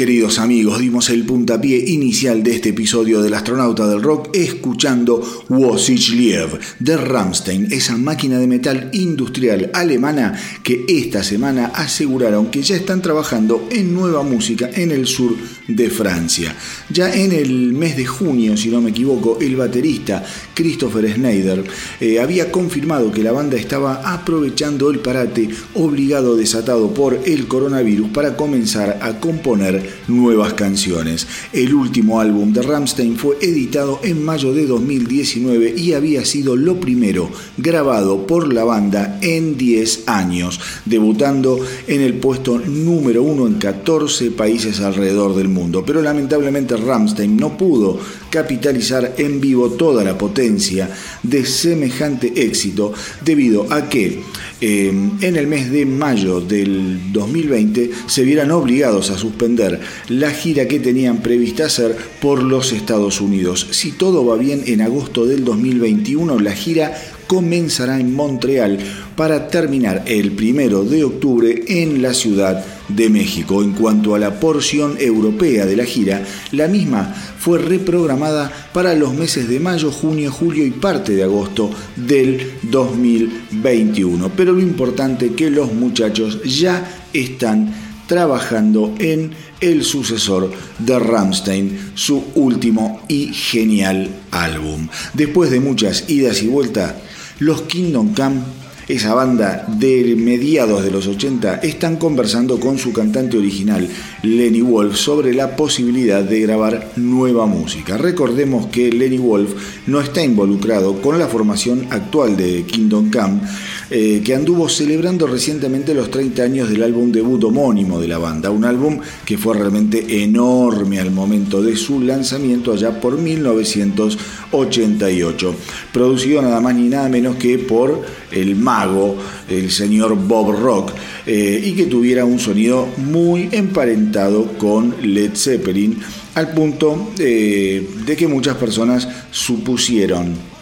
Queridos amigos, dimos el puntapié inicial de este episodio del astronauta del rock escuchando Wosich Liev de Rammstein, esa máquina de metal industrial alemana que esta semana aseguraron que ya están trabajando en nueva música en el sur de Francia. Ya en el mes de junio, si no me equivoco, el baterista Christopher Schneider eh, había confirmado que la banda estaba aprovechando el parate obligado desatado por el coronavirus para comenzar a componer nuevas canciones. El último álbum de Rammstein fue editado en mayo de 2019 y había sido lo primero grabado por la banda en 10 años, debutando en el puesto número uno en 14 países alrededor del mundo. Pero lamentablemente Rammstein no pudo capitalizar en vivo toda la potencia de semejante éxito debido a que eh, en el mes de mayo del 2020 se vieran obligados a suspender la gira que tenían prevista hacer por los Estados Unidos. Si todo va bien, en agosto del 2021 la gira comenzará en Montreal para terminar el primero de octubre en la Ciudad de México. En cuanto a la porción europea de la gira, la misma fue reprogramada para los meses de mayo, junio, julio y parte de agosto del 2021. Pero lo importante es que los muchachos ya están trabajando en el sucesor de Rammstein, su último y genial álbum. Después de muchas idas y vueltas, los Kingdom Come, esa banda de mediados de los 80, están conversando con su cantante original, Lenny Wolf, sobre la posibilidad de grabar nueva música. Recordemos que Lenny Wolf no está involucrado con la formación actual de Kingdom Come, eh, que anduvo celebrando recientemente los 30 años del álbum debut homónimo de la banda, un álbum que fue realmente enorme al momento de su lanzamiento allá por 1988, producido nada más ni nada menos que por el mago, el señor Bob Rock, eh, y que tuviera un sonido muy emparentado con Led Zeppelin, al punto eh, de que muchas personas supusieron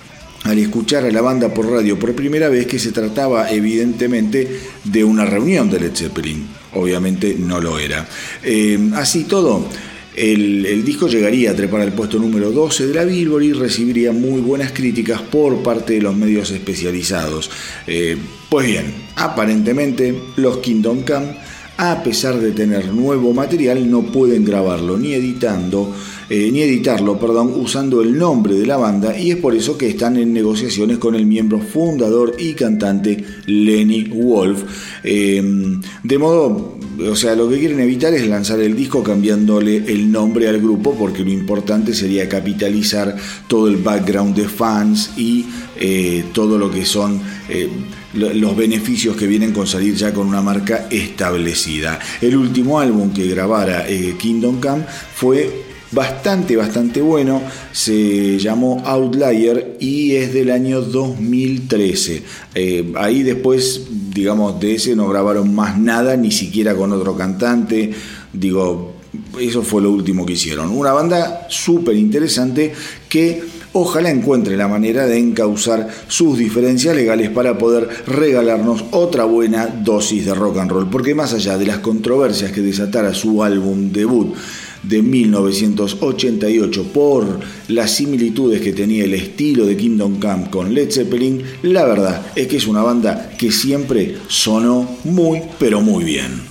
al escuchar a la banda por radio por primera vez que se trataba evidentemente de una reunión de Led Zeppelin. Obviamente no lo era. Eh, así todo, el, disco llegaría a trepar al puesto número 12 de la Billboard y recibiría muy buenas críticas por parte de los medios especializados. Eh, pues bien, aparentemente los Kingdom Come, a pesar de tener nuevo material, no pueden grabarlo ni editando eh, ni editarlo, perdón, usando el nombre de la banda y es por eso que están en negociaciones con el miembro fundador y cantante Lenny Wolf. Eh, de modo, o sea, lo que quieren evitar es lanzar el disco cambiándole el nombre al grupo porque lo importante sería capitalizar todo el background de fans y eh, todo lo que son los beneficios que vienen con salir ya con una marca establecida. El último álbum que grabara Kingdom Come fue bastante, bastante bueno. Se llamó Outlier y es del año 2013. Eh, ahí después, digamos, de ese no grabaron más nada, ni siquiera con otro cantante. Digo, eso fue lo último que hicieron. Una banda súper interesante que ojalá encuentre la manera de encauzar sus diferencias legales para poder regalarnos otra buena dosis de rock and roll. Porque más allá de las controversias que desatara su álbum debut, de 1988 por las similitudes que tenía el estilo de Kingdom Come con Led Zeppelin, la verdad es que es una banda que siempre sonó muy pero muy bien.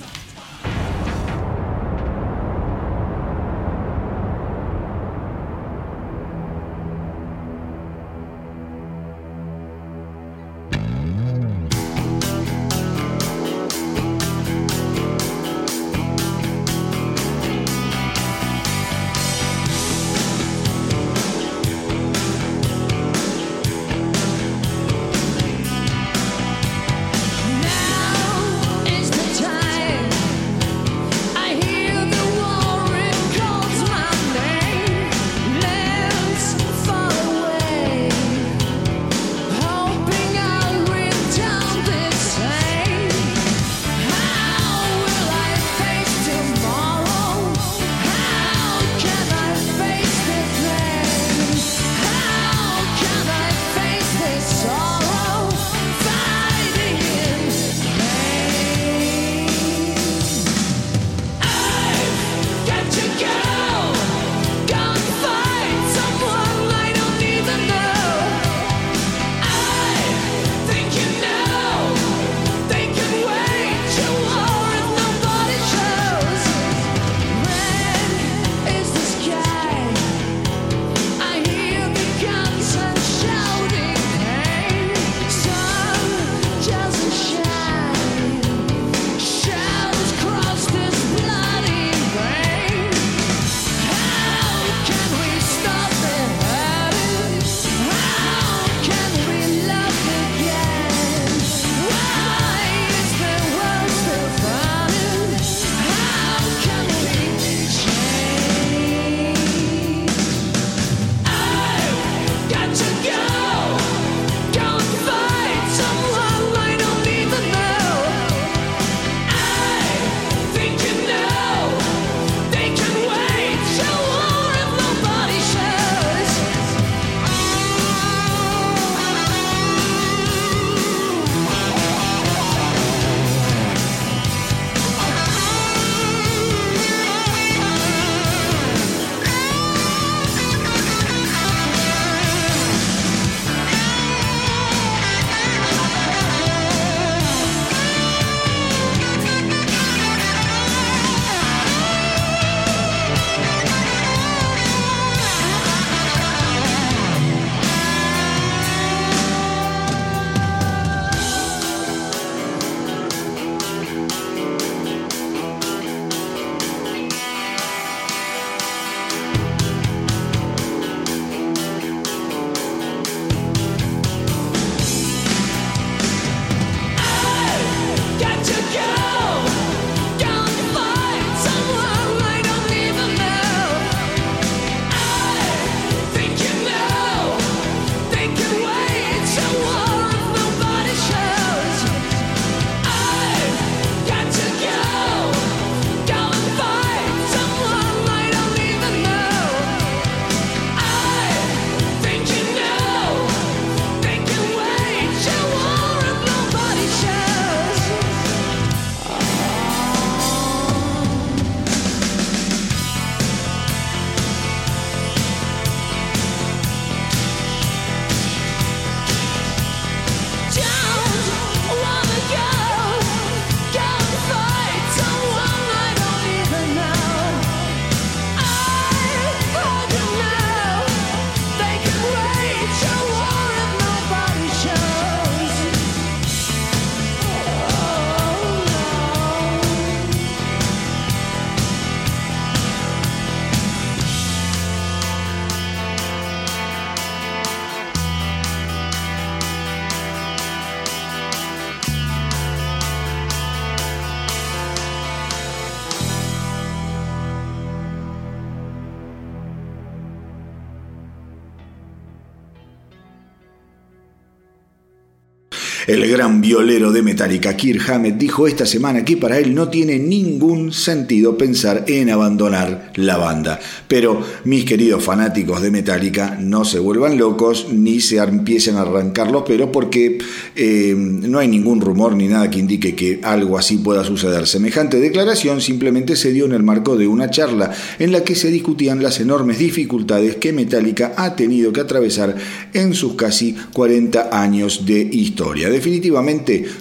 Violero de Metallica, Kirk Hammett, dijo esta semana que para él no tiene ningún sentido pensar en abandonar la banda. Pero mis queridos fanáticos de Metallica, no se vuelvan locos ni se empiecen a arrancar los pelos porque eh, no hay ningún rumor ni nada que indique que algo así pueda suceder. Semejante declaración simplemente se dio en el marco de una charla en la que se discutían las enormes dificultades que Metallica ha tenido que atravesar en sus casi 40 años de historia. Definitivamente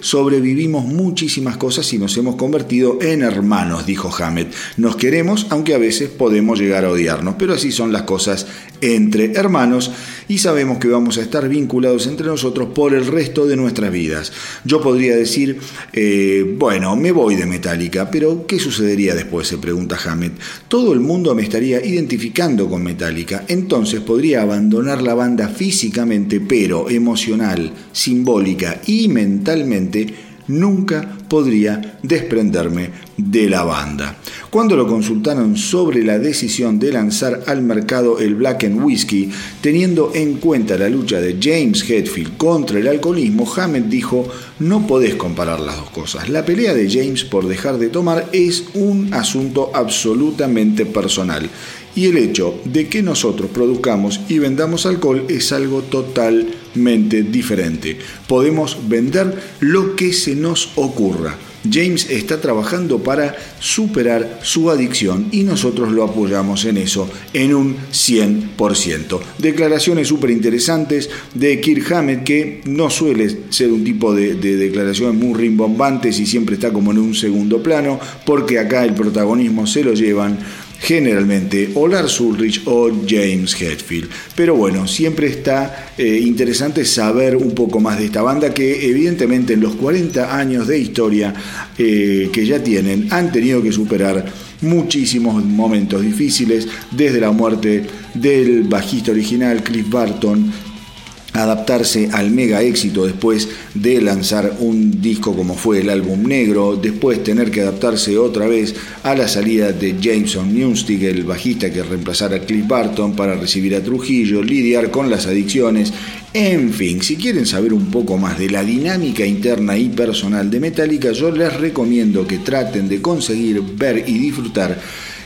sobrevivimos muchísimas cosas y nos hemos convertido en hermanos, dijo Hammett. Nos queremos, aunque a veces podemos llegar a odiarnos, pero así son las cosas entre hermanos y sabemos que vamos a estar vinculados entre nosotros por el resto de nuestras vidas. Yo podría decir, eh, bueno, me voy de Metallica, pero ¿qué sucedería después? se pregunta Hammett. Todo el mundo me estaría identificando con Metallica, entonces podría abandonar la banda físicamente, pero emocional, simbólica y mentalmente, nunca podría desprenderme de la banda. Cuando lo consultaron sobre la decisión de lanzar al mercado el Black and Whiskey, teniendo en cuenta la lucha de James Hetfield contra el alcoholismo, Hammett dijo, no podés comparar las dos cosas. La pelea de James por dejar de tomar es un asunto absolutamente personal y el hecho de que nosotros produzcamos y vendamos alcohol es algo diferente. Podemos vender lo que se nos ocurra. James está trabajando para superar su adicción y nosotros lo apoyamos en eso en un 100%. Declaraciones súper interesantes de Kirk Hammett que no suele ser un tipo de, de declaraciones muy rimbombantes y siempre está como en un segundo plano porque acá el protagonismo se lo llevan generalmente o Lars Ulrich o James Hetfield. Pero bueno, siempre está eh, interesante saber un poco más de esta banda que evidentemente en los 40 años de historia eh, que ya tienen han tenido que superar muchísimos momentos difíciles, desde la muerte del bajista original Cliff Barton, adaptarse al mega éxito después de lanzar un disco como fue el álbum negro, después tener que adaptarse otra vez a la salida de Jameson Newstig, el bajista que reemplazara a Cliff Barton para recibir a Trujillo, lidiar con las adicciones, en fin, si quieren saber un poco más de la dinámica interna y personal de Metallica, yo les recomiendo que traten de conseguir ver y disfrutar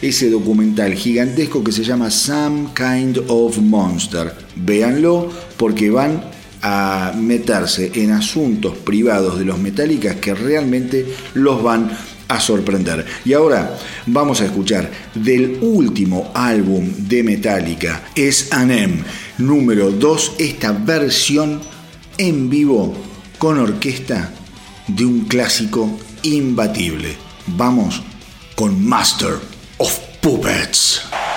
ese documental gigantesco que se llama Some Kind of Monster. Véanlo porque van a meterse en asuntos privados de los Metallicas que realmente los van a sorprender. Y ahora vamos a escuchar del último álbum de Metallica, es Anem, número 2, esta versión en vivo con orquesta de un clásico imbatible. Vamos con Master of puppets.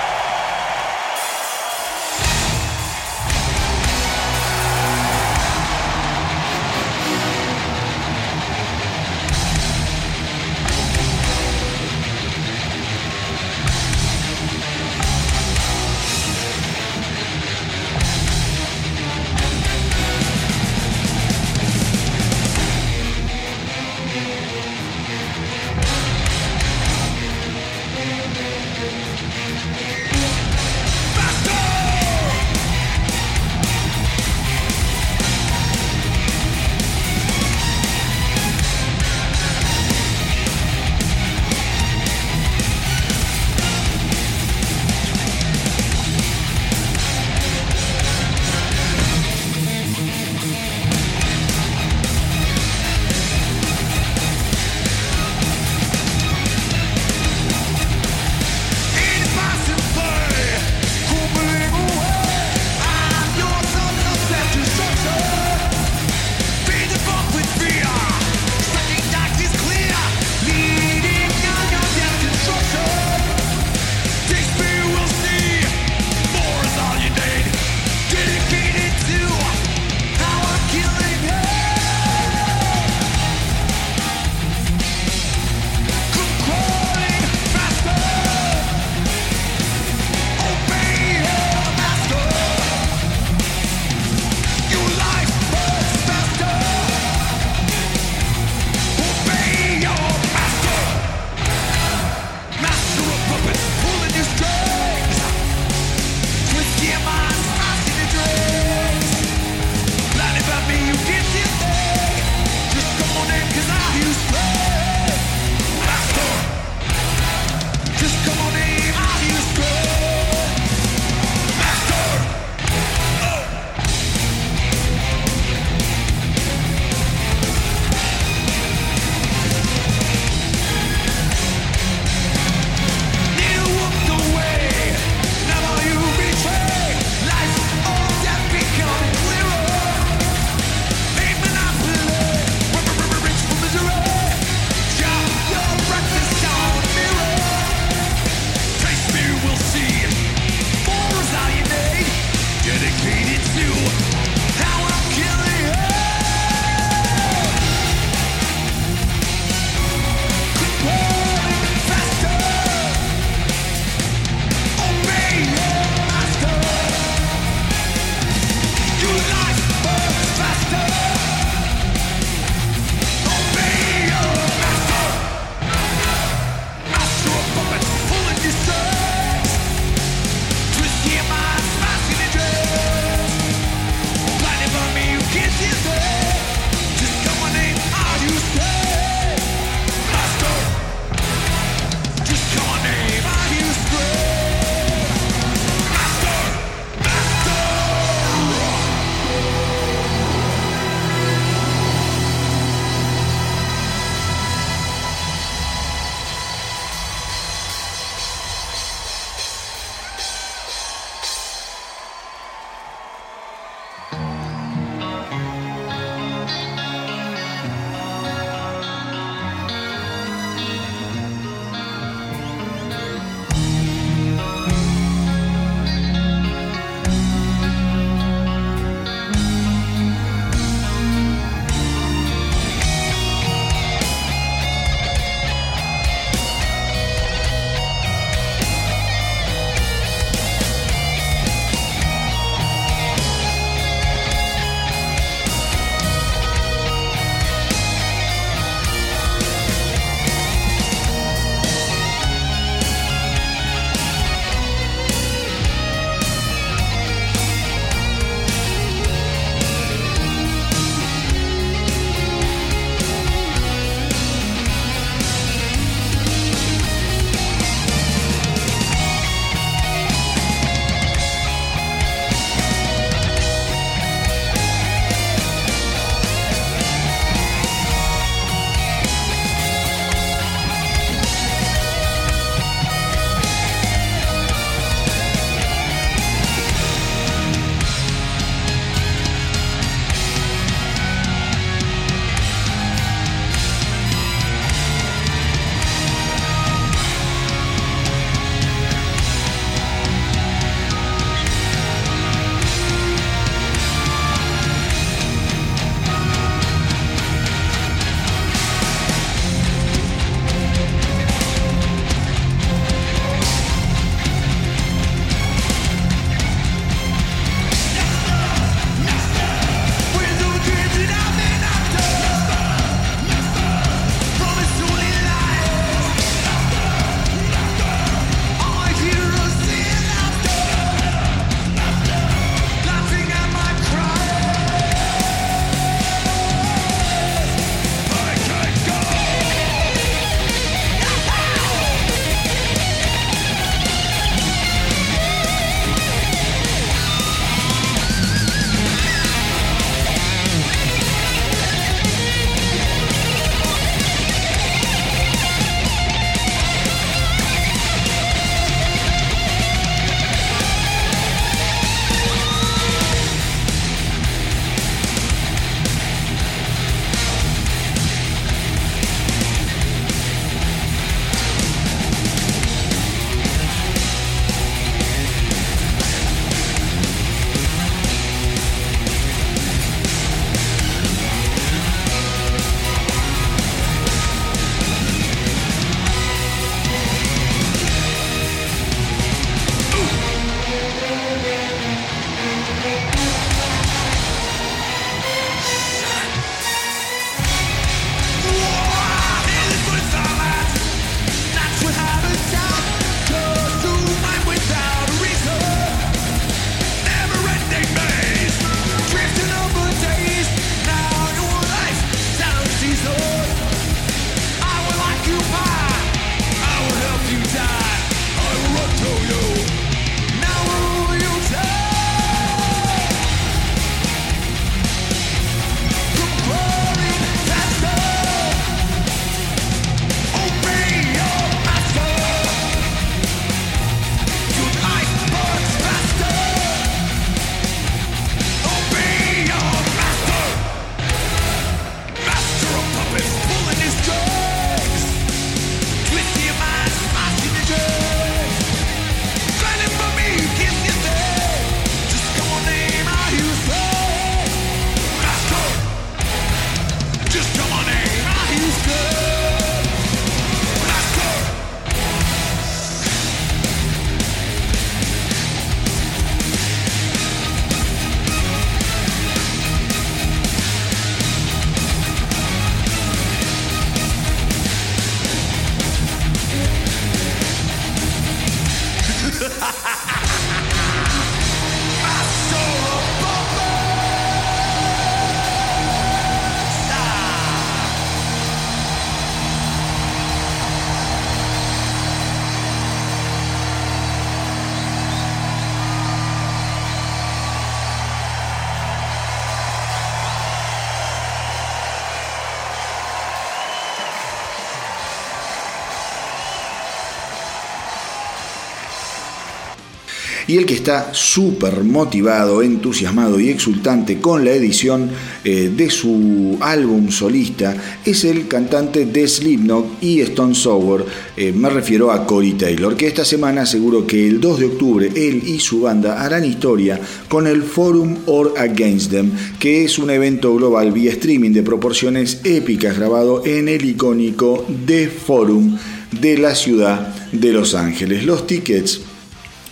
Y el que está súper motivado, entusiasmado y exultante con la edición eh, de su álbum solista es el cantante de Slipknot y Stone Sour. Eh, me refiero a Corey Taylor, que esta semana aseguró que el 2 de octubre él y su banda harán historia con el Forum Or Against Them, que es un evento global vía streaming de proporciones épicas grabado en el icónico The Forum de la ciudad de Los Ángeles. Los tickets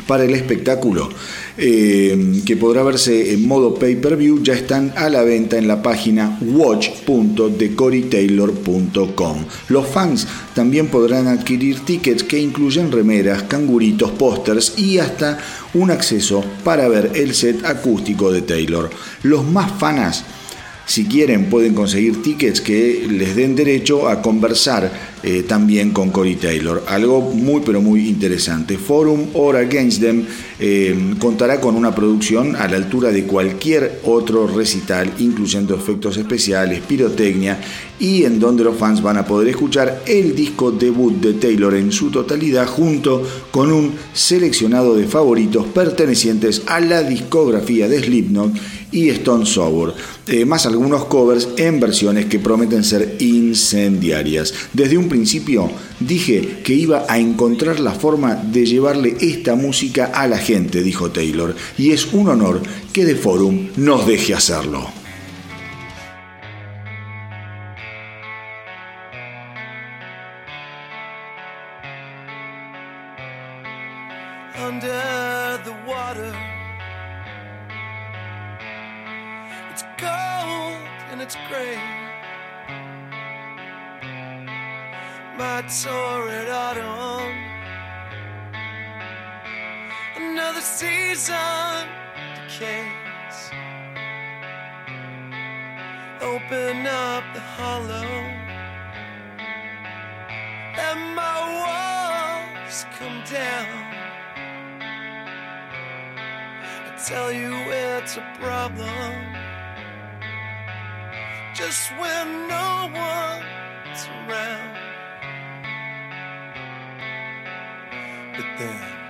para el espectáculo eh, que podrá verse en modo pay-per-view ya están a la venta en la página watch.decorytaylor.com. Los fans también podrán adquirir tickets que incluyen remeras, canguritos, pósters y hasta un acceso para ver el set acústico de Taylor. Los más fanas si quieren pueden conseguir tickets que les den derecho a conversar eh, también con Cory Taylor. Algo muy pero muy interesante. Forum or Against Them eh, contará con una producción a la altura de cualquier otro recital, incluyendo efectos especiales, pirotecnia y en donde los fans van a poder escuchar el disco debut de Taylor en su totalidad junto con un seleccionado de favoritos pertenecientes a la discografía de Slipknot y Stone Sour, eh, más algunos covers en versiones que prometen ser incendiarias. Desde un principio dije que iba a encontrar la forma de llevarle esta música a la gente, dijo Taylor, y es un honor que The Forum nos deje hacerlo. Decays. Open up the hollow. Let my walls come down. I tell you it's a problem. Just when no one's around. but then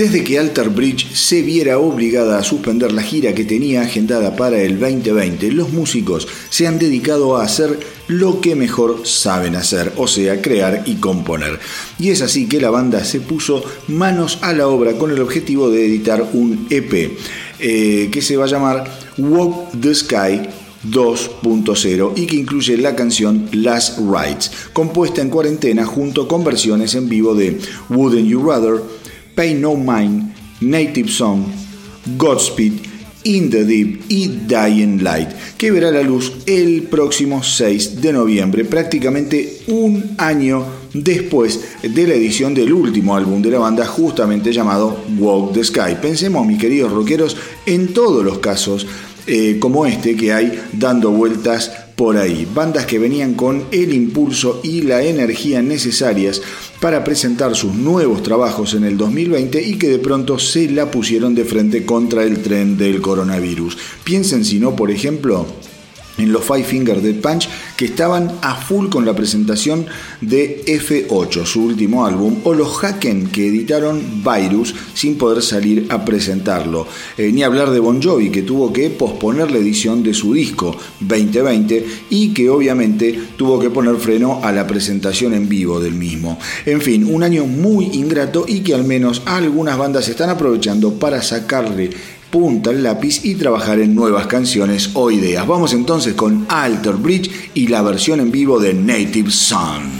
Desde que Alter Bridge se viera obligada a suspender la gira que tenía agendada para el 2020, los músicos se han dedicado a hacer lo que mejor saben hacer, o sea, crear y componer. Y es así que la banda se puso manos a la obra con el objetivo de editar un EP eh, que se va a llamar Walk the Sky 2.0 y que incluye la canción Last Rights, compuesta en cuarentena junto con versiones en vivo de Wouldn't You Rather, Pay No Mind, Native Song, Godspeed, In the Deep y Dying Light, que verá la luz el próximo 6 de noviembre, prácticamente un año después de la edición del último álbum de la banda, justamente llamado Walk the Sky. Pensemos, mis queridos rockeros, en todos los casos eh, como este que hay dando vueltas por ahí. Bandas que venían con el impulso y la energía necesarias para presentar sus nuevos trabajos en el 2020 y que de pronto se la pusieron de frente contra el tren del coronavirus. Piensen si no, por ejemplo, en los Five Finger Dead Punch que estaban a full con la presentación de F8, su último álbum, o los Haken que editaron Virus sin poder salir a presentarlo. Eh, ni hablar de Bon Jovi que tuvo que posponer la edición de su disco 2020 y que obviamente tuvo que poner freno a la presentación en vivo del mismo. En fin, un año muy ingrato y que al menos algunas bandas están aprovechando para sacarle punta el lápiz y trabajar en nuevas canciones o ideas. Vamos entonces con Alter Bridge y la versión en vivo de Native Son.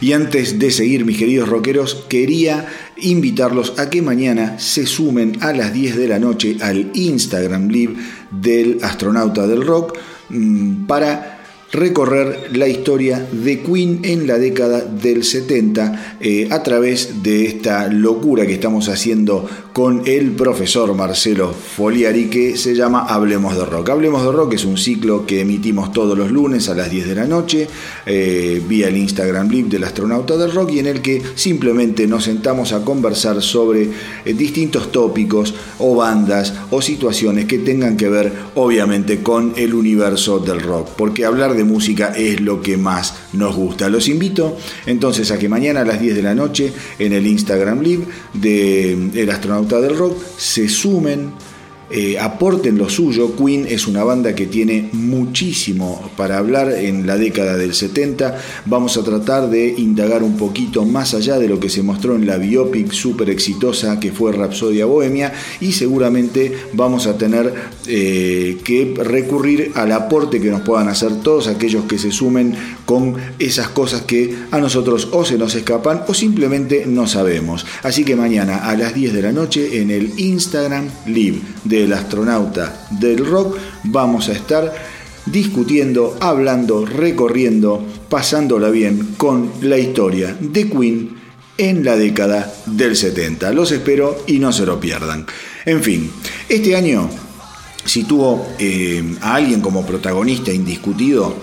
Y antes de seguir, mis queridos rockeros, quería invitarlos a que mañana se sumen a las 10 de la noche al Instagram Live del astronauta del rock mm, para recorrer la historia de Queen en la década del 70 eh, a través de esta locura que estamos haciendo con el profesor Marcelo Foliari que se llama Hablemos de Rock. Hablemos de Rock es un ciclo que emitimos todos los lunes a las 10 de la noche eh, vía el Instagram Live del astronauta del rock y en el que simplemente nos sentamos a conversar sobre eh, distintos tópicos o bandas o situaciones que tengan que ver obviamente con el universo del rock. Porque hablar de música es lo que más nos gusta. Los invito entonces a que mañana a las 10 de la noche en el Instagram Live de El Astronauta del Rock se sumen eh, aporten lo suyo. Queen es una banda que tiene muchísimo para hablar en la década del 70. Vamos a tratar de indagar un poquito más allá de lo que se mostró en la biopic súper exitosa que fue Rapsodia Bohemia y seguramente vamos a tener eh, que recurrir al aporte que nos puedan hacer todos aquellos que se sumen con esas cosas que a nosotros o se nos escapan o simplemente no sabemos. Así que mañana a las 10 de la noche en el Instagram Live de el astronauta del rock, vamos a estar discutiendo, hablando, recorriendo, pasándola bien con la historia de Queen en la década del 70. Los espero y no se lo pierdan. En fin, este año si tuvo eh, a alguien como protagonista indiscutido,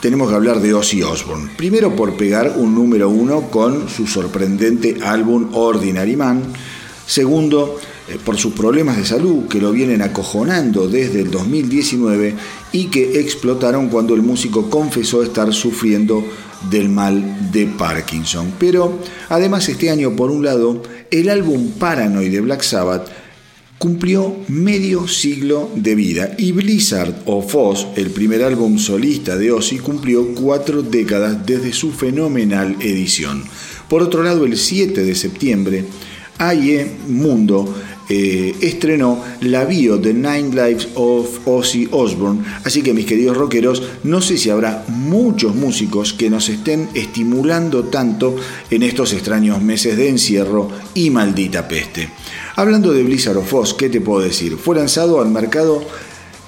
tenemos que hablar de Ozzy Osbourne. Primero por pegar un número uno con su sorprendente álbum Ordinary Man. Segundo, por sus problemas de salud que lo vienen acojonando desde el 2019 y que explotaron cuando el músico confesó estar sufriendo del mal de Parkinson. Pero además este año, por un lado, el álbum Paranoid de Black Sabbath cumplió medio siglo de vida y Blizzard of Oz, el primer álbum solista de Ozzy, cumplió cuatro décadas desde su fenomenal edición. Por otro lado, el 7 de septiembre, AIE Mundo eh, estrenó la bio de Nine Lives of Ozzy Osbourne. Así que mis queridos rockeros, no sé si habrá muchos músicos que nos estén estimulando tanto en estos extraños meses de encierro y maldita peste. Hablando de Blizzard of Oz, ¿qué te puedo decir? Fue lanzado al mercado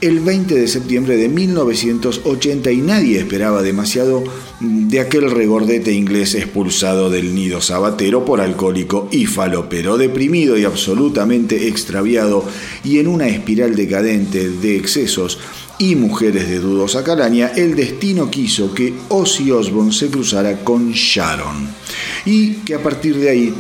el 20 de septiembre de 1980 y nadie esperaba demasiado de aquel regordete inglés expulsado del nido sabatero por alcohólico y falopero, deprimido y absolutamente extraviado y en una espiral decadente de excesos y mujeres de dudosa calaña, el destino quiso que Ozzy Osbourne se cruzara con Sharon. Y que a partir de ahí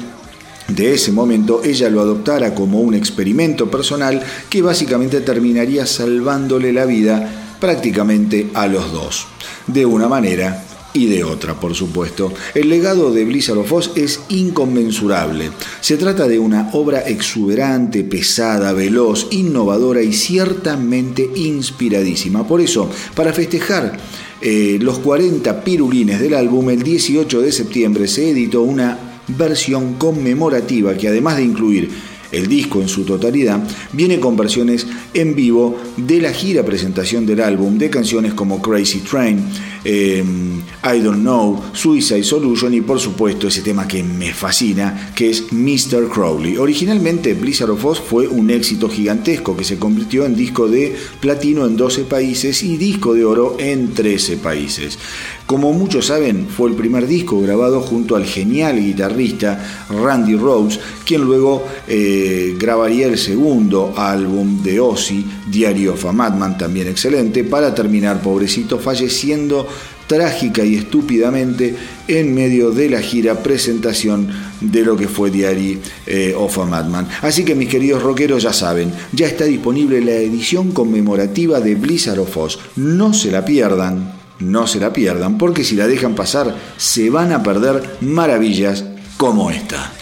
de ese momento ella lo adoptara como un experimento personal que básicamente terminaría salvándole la vida prácticamente a los dos, de una manera y de otra, por supuesto. El legado de Blizzard of Oz es inconmensurable. Se trata de una obra exuberante, pesada, veloz, innovadora y ciertamente inspiradísima. Por eso, para festejar eh, los 40 pirulines del álbum, el 18 de septiembre se editó una versión conmemorativa que además de incluir el disco en su totalidad, viene con versiones en vivo de la gira presentación del álbum de canciones como Crazy Train, em, I Don't Know, Suicide Solution y por supuesto ese tema que me fascina, que es Mr. Crowley. Originalmente Blizzard of Oz fue un éxito gigantesco que se convirtió en disco de platino en 12 países y disco de oro en 13 países. Como muchos saben, fue el primer disco grabado junto al genial guitarrista Randy Rhodes, quien luego eh, grabaría el segundo álbum de Ozzy, Diary of a Madman, también excelente, para terminar, pobrecito, falleciendo trágica y estúpidamente en medio de la gira presentación de lo que fue Diary eh, of a Madman. Así que mis queridos rockeros ya saben, ya está disponible la edición conmemorativa de Blizzard of Oz. No se la pierdan, no se la pierdan, porque si la dejan pasar se van a perder maravillas como esta.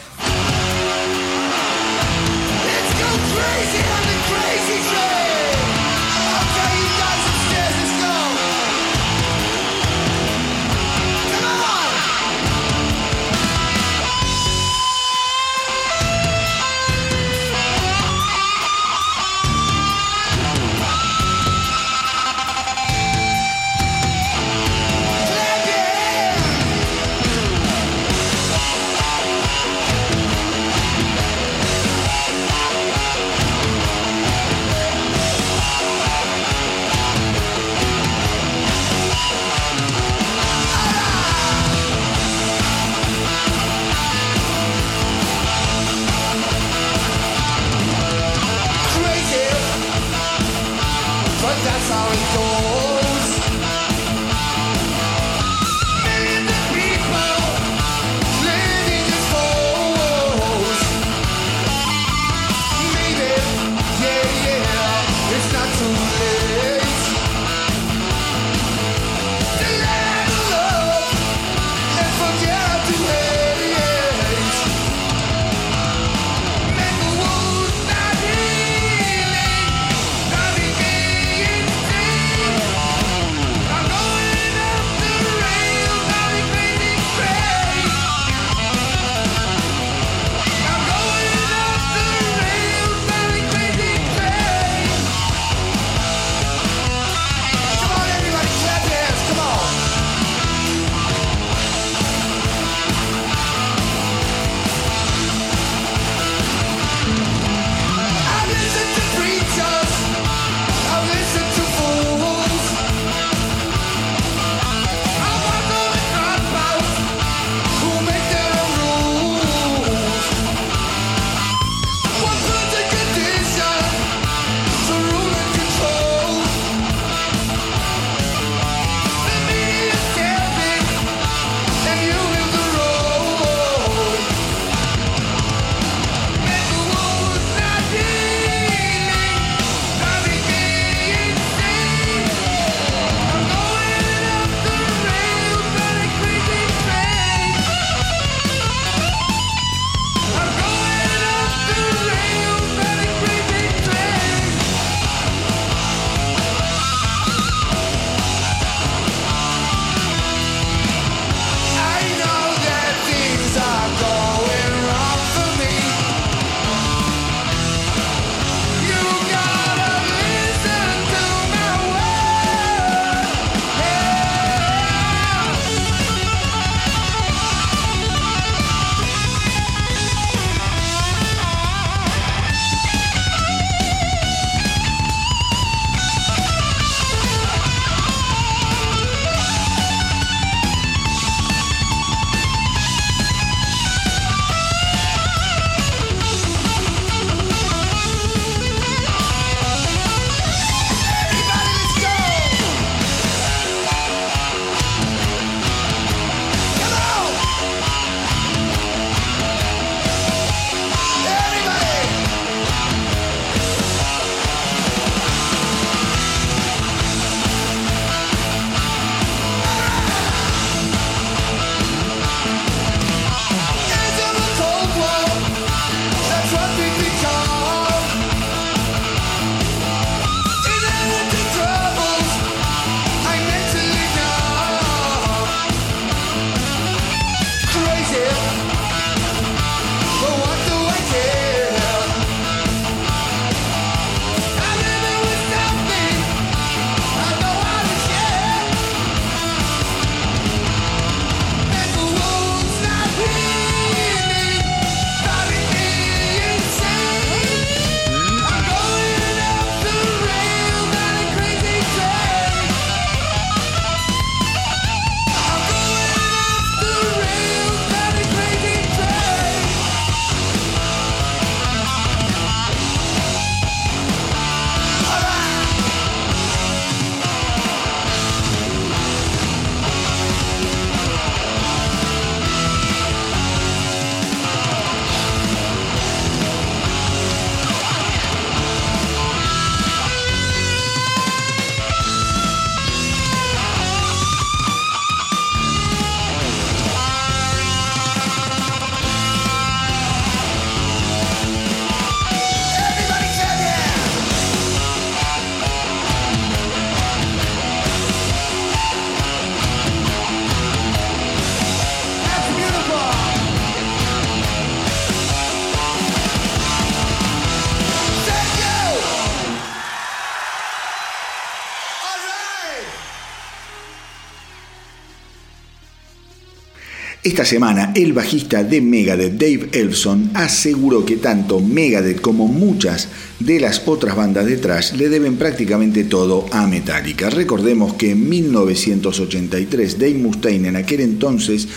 Esta semana, el bajista de Megadeth, Dave Elfson, aseguró que tanto Megadeth como muchas de las otras bandas de thrash le deben prácticamente todo a Metallica. Recordemos que en 1983 Dave Mustaine, en aquel entonces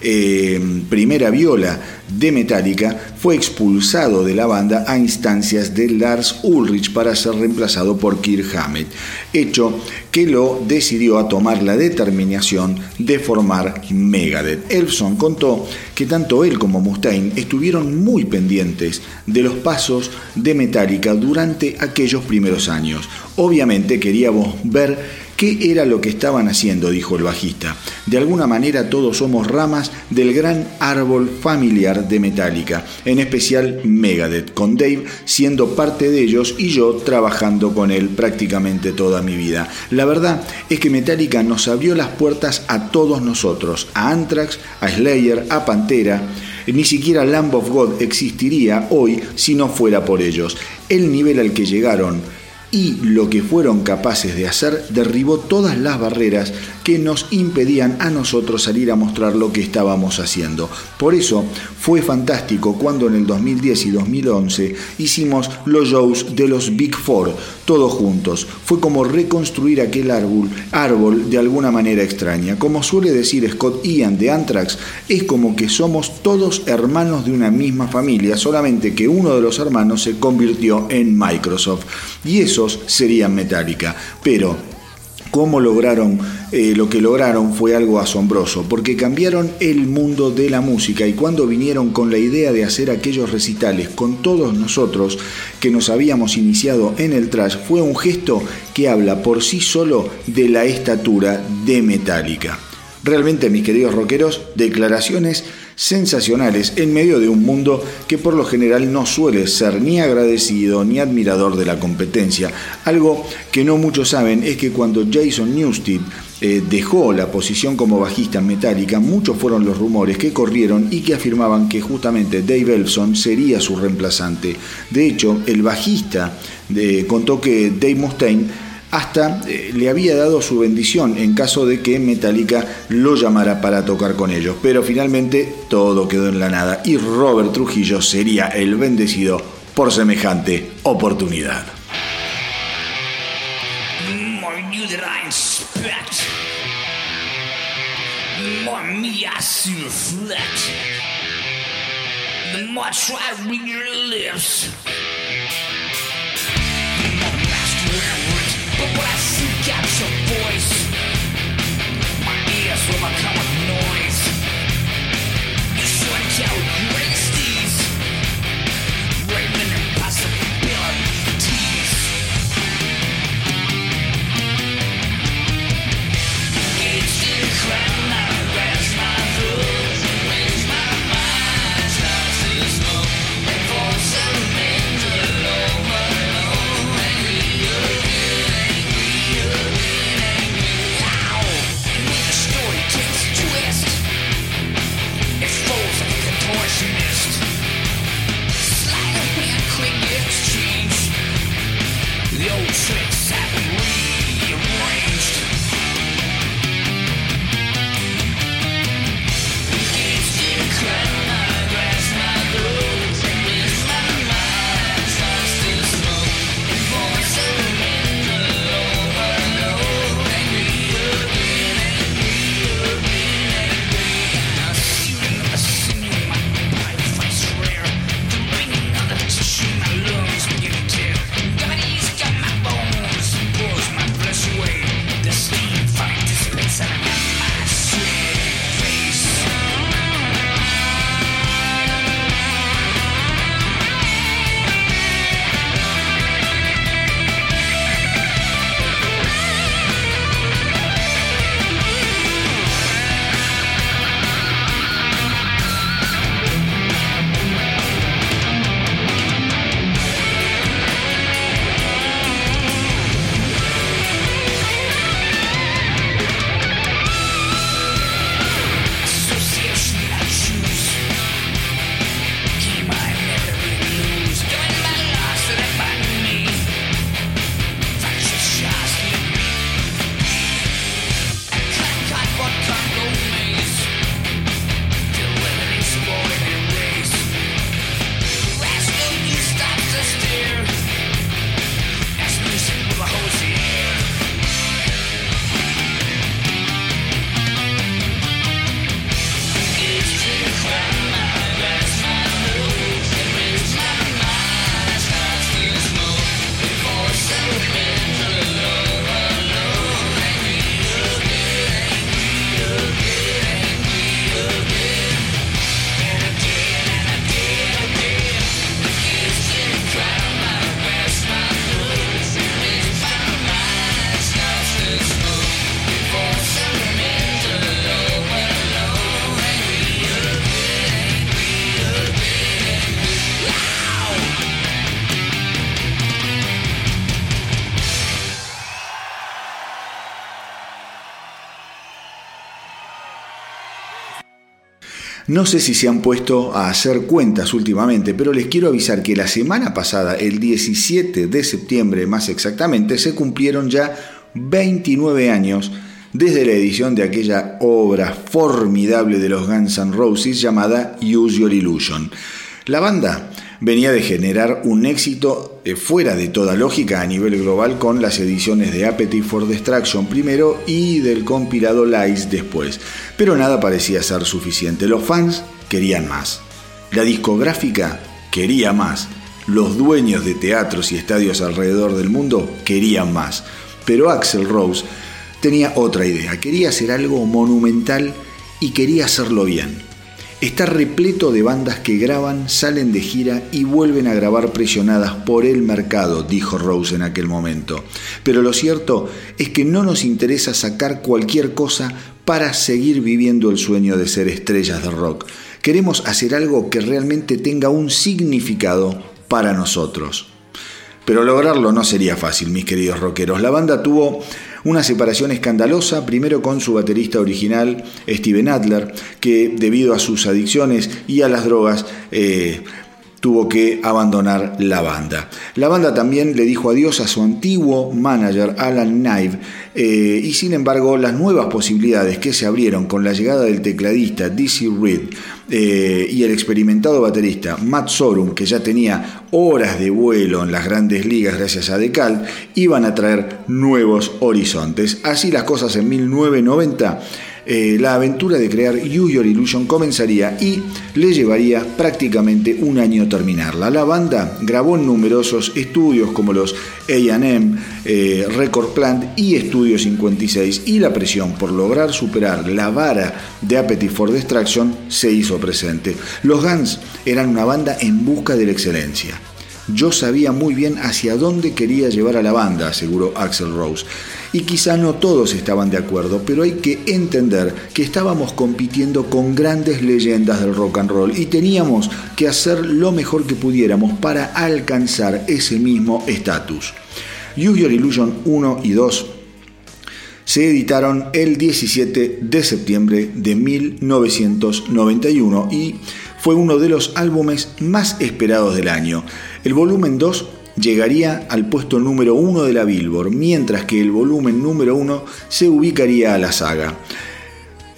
eh, primera viola de Metallica, fue expulsado de la banda a instancias de Lars Ulrich para ser reemplazado por Kirk Hammett, hecho que lo decidió a tomar la determinación de formar Megadeth. Elson contó que tanto él como Mustaine estuvieron muy pendientes de los pasos de Metallica durante aquellos primeros años. Obviamente queríamos ver ¿Qué era lo que estaban haciendo? dijo el bajista. De alguna manera todos somos ramas del gran árbol familiar de Metallica, en especial Megadeth, con Dave siendo parte de ellos y yo trabajando con él prácticamente toda mi vida. La verdad es que Metallica nos abrió las puertas a todos nosotros, a Anthrax, a Slayer, a Pantera, ni siquiera Lamb of God existiría hoy si no fuera por ellos. El nivel al que llegaron y lo que fueron capaces de hacer derribó todas las barreras que nos impedían a nosotros salir a mostrar lo que estábamos haciendo. Por eso fue fantástico cuando en el 2010 y 2011 hicimos los shows de los Big Four, todos juntos. Fue como reconstruir aquel árbol, árbol de alguna manera extraña. Como suele decir Scott Ian de Anthrax, es como que somos todos hermanos de una misma familia, solamente que uno de los hermanos se convirtió en Microsoft. Y eso serían Metallica. Pero cómo lograron eh, lo que lograron fue algo asombroso, porque cambiaron el mundo de la música y cuando vinieron con la idea de hacer aquellos recitales con todos nosotros que nos habíamos iniciado en el trash, fue un gesto que habla por sí solo de la estatura de Metallica. Realmente, mis queridos rockeros, declaraciones sensacionales en medio de un mundo que por lo general no suele ser ni agradecido ni admirador de la competencia. Algo que no muchos saben es que cuando Jason Newsted eh, dejó la posición como bajista en Metallica, muchos fueron los rumores que corrieron y que afirmaban que justamente Dave Elson sería su reemplazante. De hecho, el bajista de, contó que Dave Mustaine hasta eh, le había dado su bendición en caso de que Metallica lo llamara para tocar con ellos. Pero finalmente todo quedó en la nada y Robert Trujillo sería el bendecido por semejante oportunidad. Yeah. No sé si se han puesto a hacer cuentas últimamente, pero les quiero avisar que la semana pasada, el 17 de septiembre más exactamente, se cumplieron ya 29 años desde la edición de aquella obra formidable de los Guns N' Roses llamada Use Your Illusion. La banda venía de generar un éxito eh, fuera de toda lógica a nivel global con las ediciones de Appetite for Destruction primero y del compilado Lies después, pero nada parecía ser suficiente. Los fans querían más. La discográfica quería más. Los dueños de teatros y estadios alrededor del mundo querían más. Pero Axel Rose tenía otra idea. Quería hacer algo monumental y quería hacerlo bien. Está repleto de bandas que graban, salen de gira y vuelven a grabar presionadas por el mercado, dijo Rose en aquel momento. Pero lo cierto es que no nos interesa sacar cualquier cosa para seguir viviendo el sueño de ser estrellas de rock. Queremos hacer algo que realmente tenga un significado para nosotros. Pero lograrlo no sería fácil, mis queridos rockeros. La banda tuvo una separación escandalosa, primero con su baterista original, Steven Adler, que debido a sus adicciones y a las drogas, eh, tuvo que abandonar la banda. La banda también le dijo adiós a su antiguo manager Alan Knive eh, y sin embargo las nuevas posibilidades que se abrieron con la llegada del tecladista Dizzy Reed eh, y el experimentado baterista Matt Sorum, que ya tenía horas de vuelo en las grandes ligas gracias a Decal, iban a traer nuevos horizontes. Así las cosas en 1990 eh, la aventura de crear Use Your Illusion comenzaría y le llevaría prácticamente un año terminarla. La banda grabó en numerosos estudios como los AM, eh, Record Plant y Estudio 56 y la presión por lograr superar la vara de Appetite for Destruction se hizo presente. Los Guns eran una banda en busca de la excelencia. Yo sabía muy bien hacia dónde quería llevar a la banda, aseguró Axel Rose. Y quizá no todos estaban de acuerdo, pero hay que entender que estábamos compitiendo con grandes leyendas del rock and roll y teníamos que hacer lo mejor que pudiéramos para alcanzar ese mismo estatus. Use Your Illusion 1 y 2 se editaron el 17 de septiembre de 1991 y fue uno de los álbumes más esperados del año. El volumen 2 llegaría al puesto número 1 de la Billboard, mientras que el volumen número 1 se ubicaría a la saga.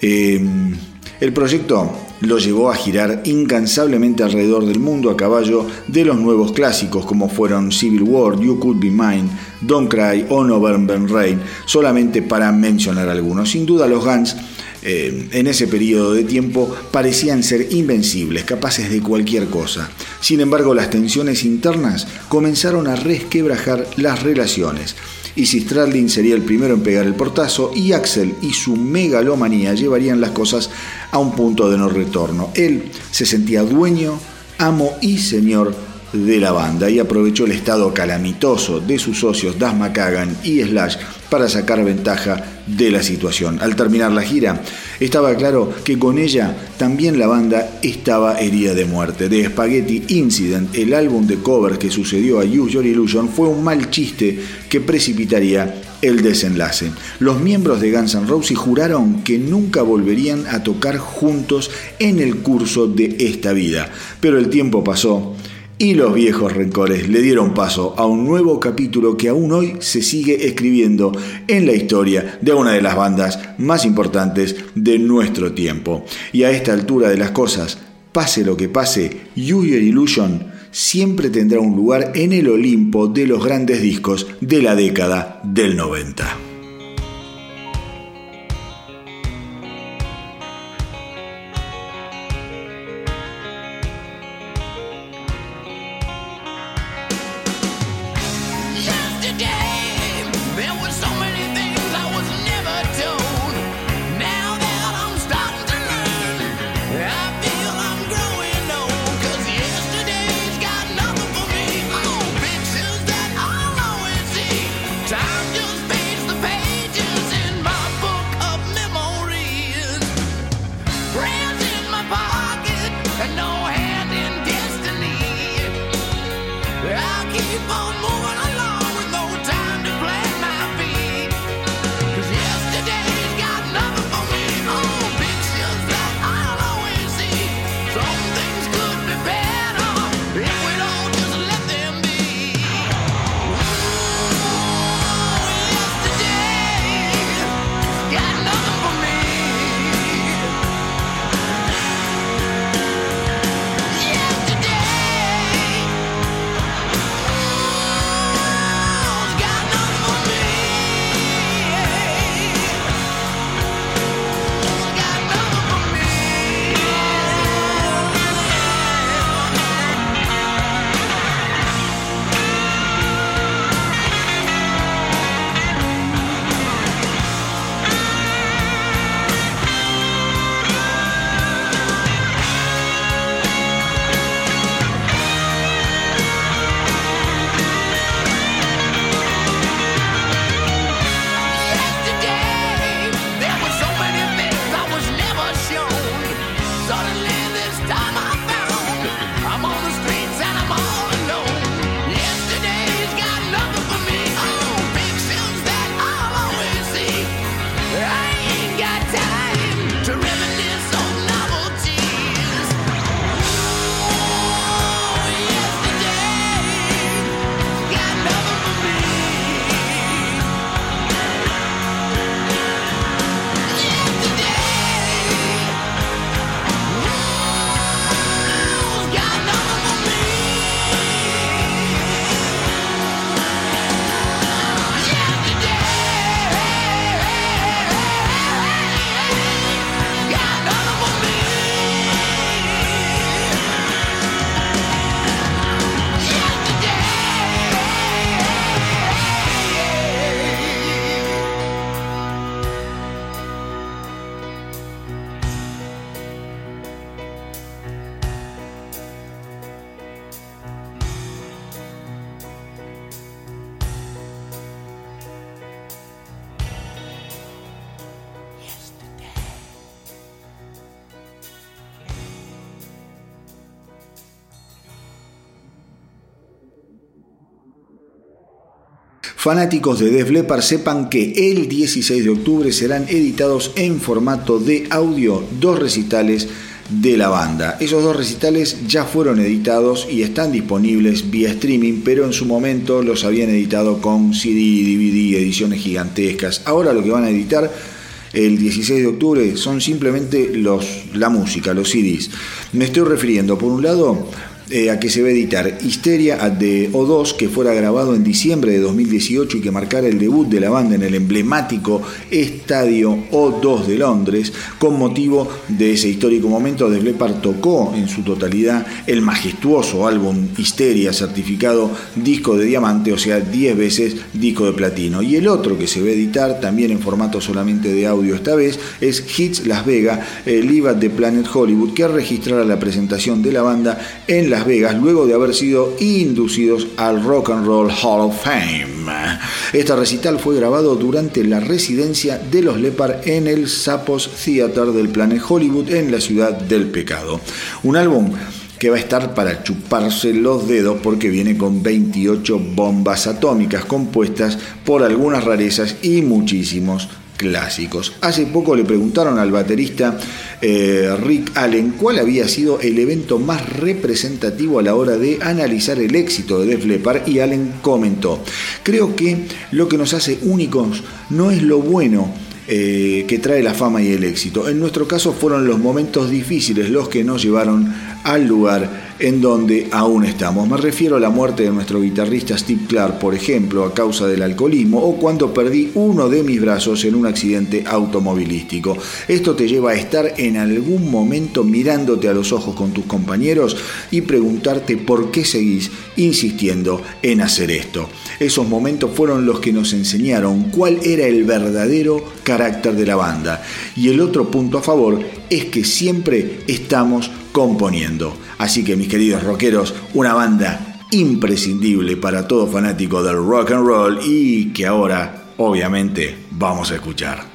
Em, el proyecto lo llevó a girar incansablemente alrededor del mundo a caballo de los nuevos clásicos como fueron Civil War, You Could Be Mine, Don't Cry o November Rain, solamente para mencionar algunos. Sin duda los Guns eh, en ese periodo de tiempo parecían ser invencibles, capaces de cualquier cosa. Sin embargo, las tensiones internas comenzaron a resquebrajar las relaciones. si Stradlin sería el primero en pegar el portazo y Axel y su megalomanía llevarían las cosas a un punto de no retorno. Él se sentía dueño, amo y señor de la banda y aprovechó el estado calamitoso de sus socios Das McCagan y Slash para sacar ventaja de la situación. Al terminar la gira, estaba claro que con ella también la banda estaba herida de muerte. The Spaghetti Incident, el álbum de covers que sucedió a Use Your Illusion, fue un mal chiste que precipitaría el desenlace. Los miembros de Guns N' Roses juraron que nunca volverían a tocar juntos en el curso de esta vida, pero el tiempo pasó y los viejos rencores le dieron paso a un nuevo capítulo que aún hoy se sigue escribiendo en la historia de una de las bandas más importantes de nuestro tiempo. Y a esta altura de las cosas, pase lo que pase, Use Illusion siempre tendrá un lugar en el Olimpo de los grandes discos de la década del 90. Fanáticos de Def Leppard sepan que el 16 de octubre serán editados en formato de audio dos recitales de la banda. Esos dos recitales ya fueron editados y están disponibles vía streaming, pero en su momento los habían editado con CD, DVD, ediciones gigantescas. Ahora lo que van a editar el 16 de octubre son simplemente la música, los CDs. Me estoy refiriendo, por un lado, eh, a que se va a editar Histeria de O2, que fuera grabado en diciembre de 2018 y que marcara el debut de la banda en el emblemático Estadio O2 de Londres, con motivo de ese histórico momento, de Leppard tocó en su totalidad el majestuoso álbum Histeria, certificado disco de diamante, o sea, 10 veces disco de platino. Y el otro que se va a editar, también en formato solamente de audio esta vez, es Hits Las Vegas, el IVA de Planet Hollywood, que registrará la presentación de la banda en la Vegas luego de haber sido inducidos al Rock and Roll Hall of Fame. Este recital fue grabado durante la residencia de los Lepar en el Sapos Theater del Planet Hollywood en la ciudad del pecado. Un álbum que va a estar para chuparse los dedos porque viene con 28 bombas atómicas compuestas por algunas rarezas y muchísimos clásicos. Hace poco le preguntaron al baterista eh, Rick Allen cuál había sido el evento más representativo a la hora de analizar el éxito de Def Leppard y Allen comentó, creo que lo que nos hace únicos no es lo bueno, eh, que trae la fama y el éxito. En nuestro caso fueron los momentos difíciles los que nos llevaron al lugar en donde aún estamos. Me refiero a la muerte de nuestro guitarrista Steve Clark, por ejemplo, a causa del alcoholismo, o cuando perdí uno de mis brazos en un accidente automovilístico. Esto te lleva a estar en algún momento mirándote a los ojos con tus compañeros y preguntarte por qué seguís insistiendo en hacer esto. Esos momentos fueron los que nos enseñaron cuál era el verdadero carácter de la banda. Y el otro punto a favor es que siempre estamos componiendo. Así que mis queridos rockeros, una banda imprescindible para todo fanático del rock and roll y que ahora obviamente vamos a escuchar.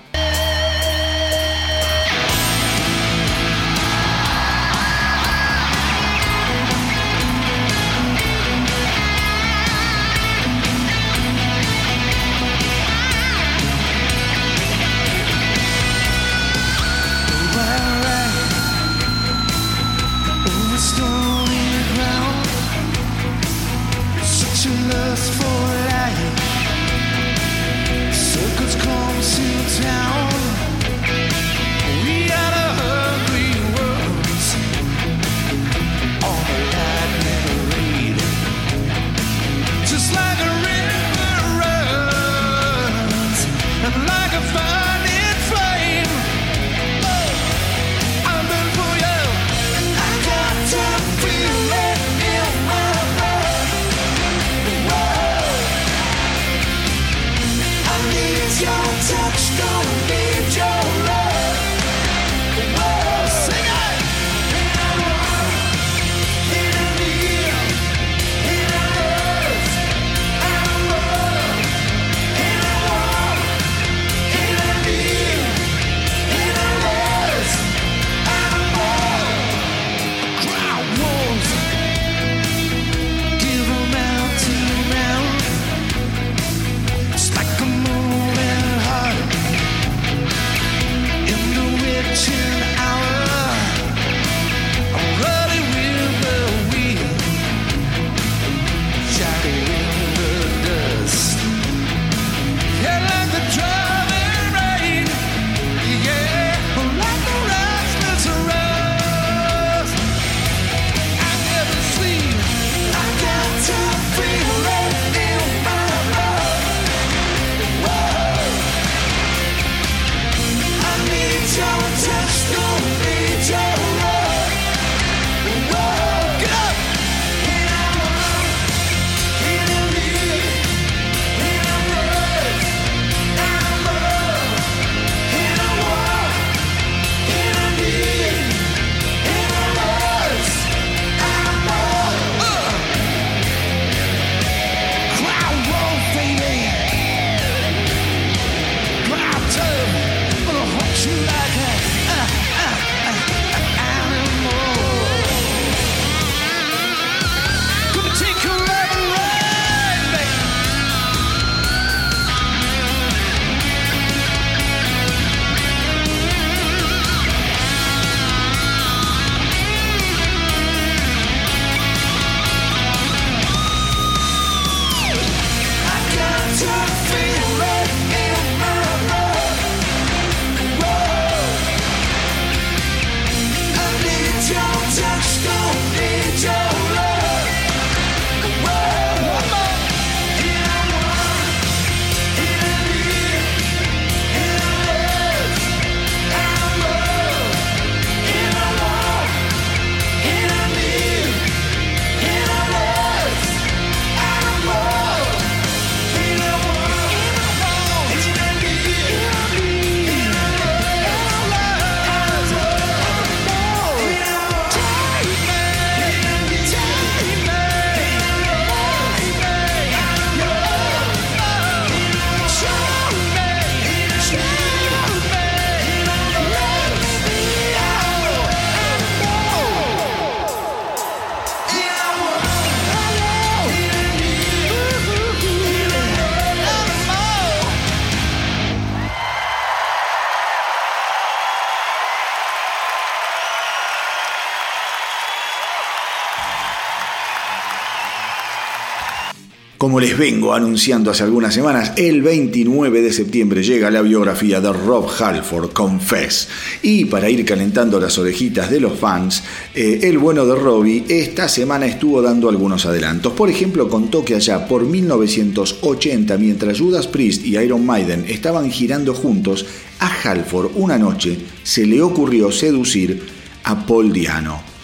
Como les vengo anunciando hace algunas semanas, el 29 de septiembre llega la biografía de Rob Halford, Confess. Y para ir calentando las orejitas de los fans, eh, el bueno de Robbie esta semana estuvo dando algunos adelantos. Por ejemplo, contó que allá por 1980, mientras Judas Priest y Iron Maiden estaban girando juntos, a Halford una noche se le ocurrió seducir a Paul Diano.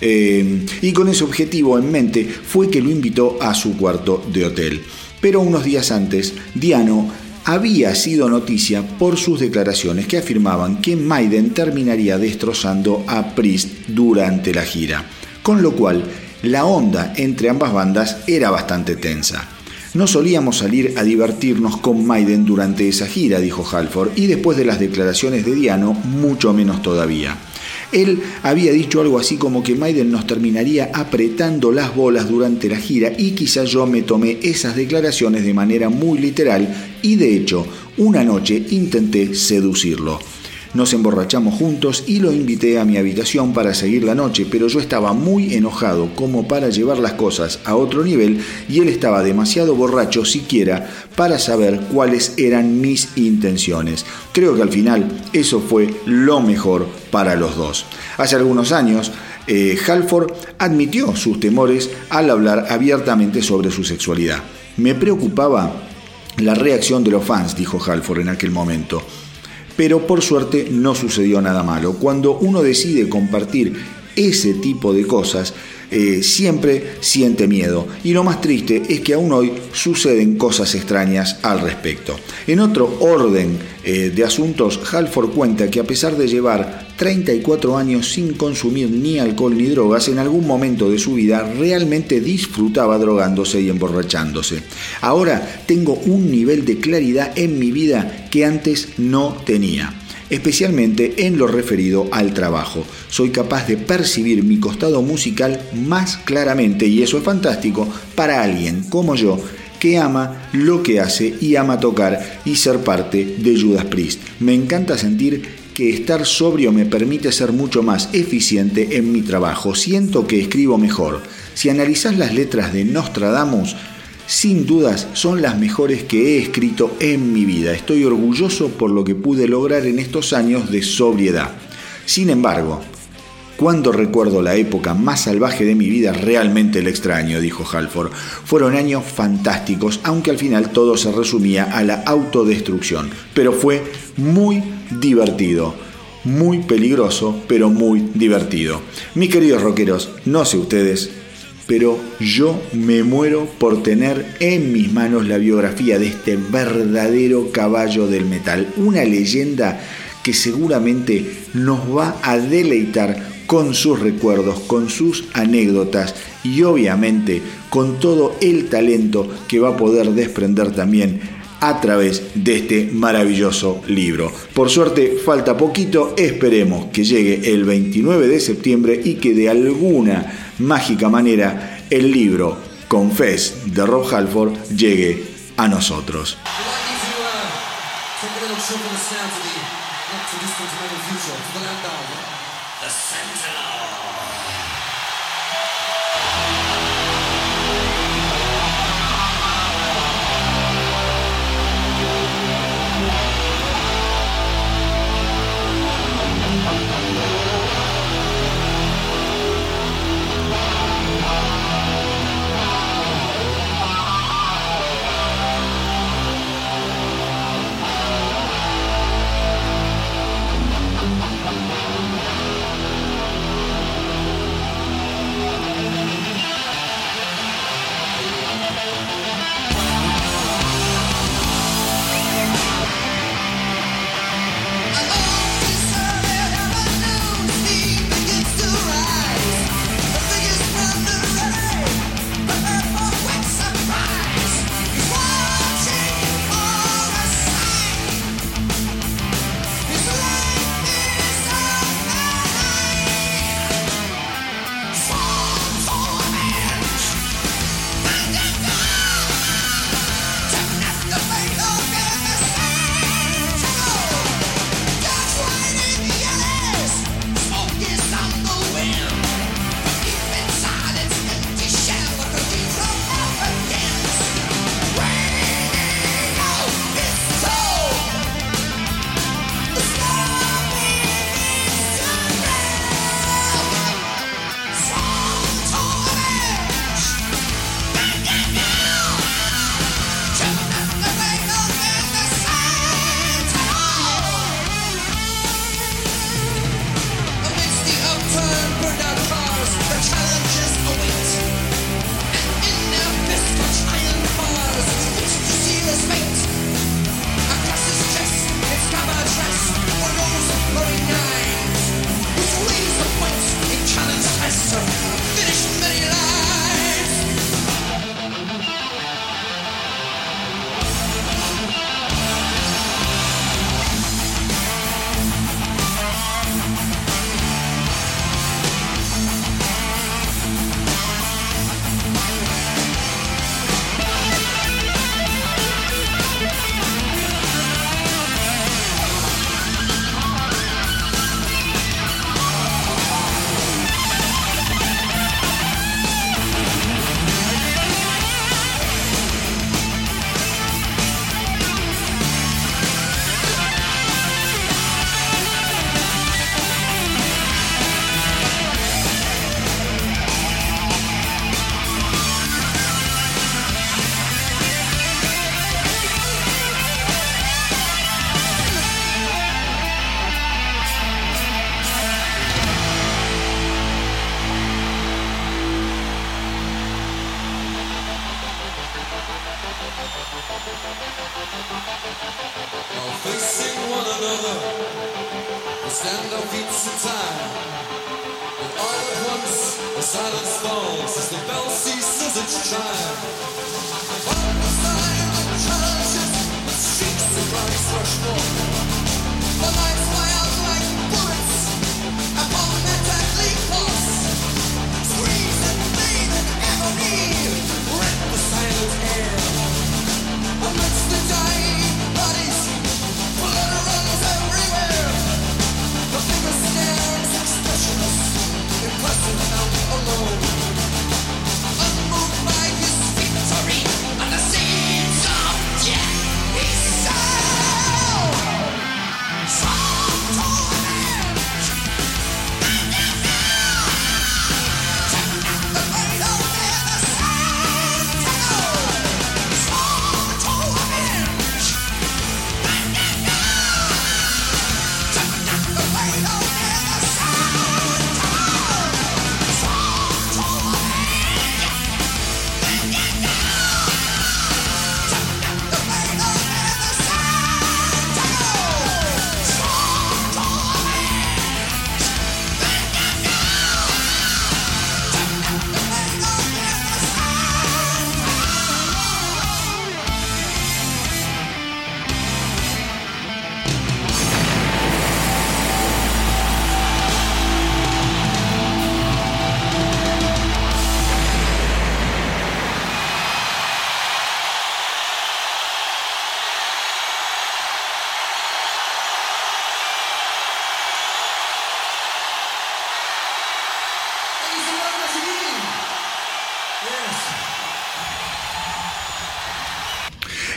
Eh, y con ese objetivo en mente fue que lo invitó a su cuarto de hotel. Pero unos días antes, Diano había sido noticia por sus declaraciones que afirmaban que Maiden terminaría destrozando a Priest durante la gira, con lo cual la onda entre ambas bandas era bastante tensa. No solíamos salir a divertirnos con Maiden durante esa gira, dijo Halford, y después de las declaraciones de Diano, mucho menos todavía. Él había dicho algo así como que Maiden nos terminaría apretando las bolas durante la gira y quizás yo me tomé esas declaraciones de manera muy literal y de hecho una noche intenté seducirlo. Nos emborrachamos juntos y lo invité a mi habitación para seguir la noche, pero yo estaba muy enojado como para llevar las cosas a otro nivel y él estaba demasiado borracho siquiera para saber cuáles eran mis intenciones. Creo que al final eso fue lo mejor para los dos. Hace algunos años, eh, Halford admitió sus temores al hablar abiertamente sobre su sexualidad. Me preocupaba la reacción de los fans, dijo Halford en aquel momento. Pero por suerte no sucedió nada malo. Cuando uno decide compartir ese tipo de cosas, eh, siempre siente miedo. Y lo más triste es que aún hoy suceden cosas extrañas al respecto. En otro orden eh, de asuntos, Halford cuenta que a pesar de llevar 34 años sin consumir ni alcohol ni drogas, en algún momento de su vida realmente disfrutaba drogándose y emborrachándose. Ahora tengo un nivel de claridad en mi vida que antes no tenía especialmente en lo referido al trabajo. Soy capaz de percibir mi costado musical más claramente y eso es fantástico para alguien como yo que ama lo que hace y ama tocar y ser parte de Judas Priest. Me encanta sentir que estar sobrio me permite ser mucho más eficiente en mi trabajo. Siento que escribo mejor. Si analizas las letras de Nostradamus, sin dudas son las mejores que he escrito en mi vida. Estoy orgulloso por lo que pude lograr en estos años de sobriedad. Sin embargo, cuando recuerdo la época más salvaje de mi vida, realmente el extraño, dijo Halford. Fueron años fantásticos, aunque al final todo se resumía a la autodestrucción. Pero fue muy divertido. Muy peligroso, pero muy divertido. Mis queridos rockeros, no sé ustedes, pero yo me muero por tener en mis manos la biografía de este verdadero caballo del metal. Una leyenda que seguramente nos va a deleitar con sus recuerdos, con sus anécdotas y obviamente con todo el talento que va a poder desprender también a través de este maravilloso libro. Por suerte falta poquito, esperemos que llegue el 29 de septiembre y que de alguna mágica manera el libro Confes de Rob Halford llegue a nosotros.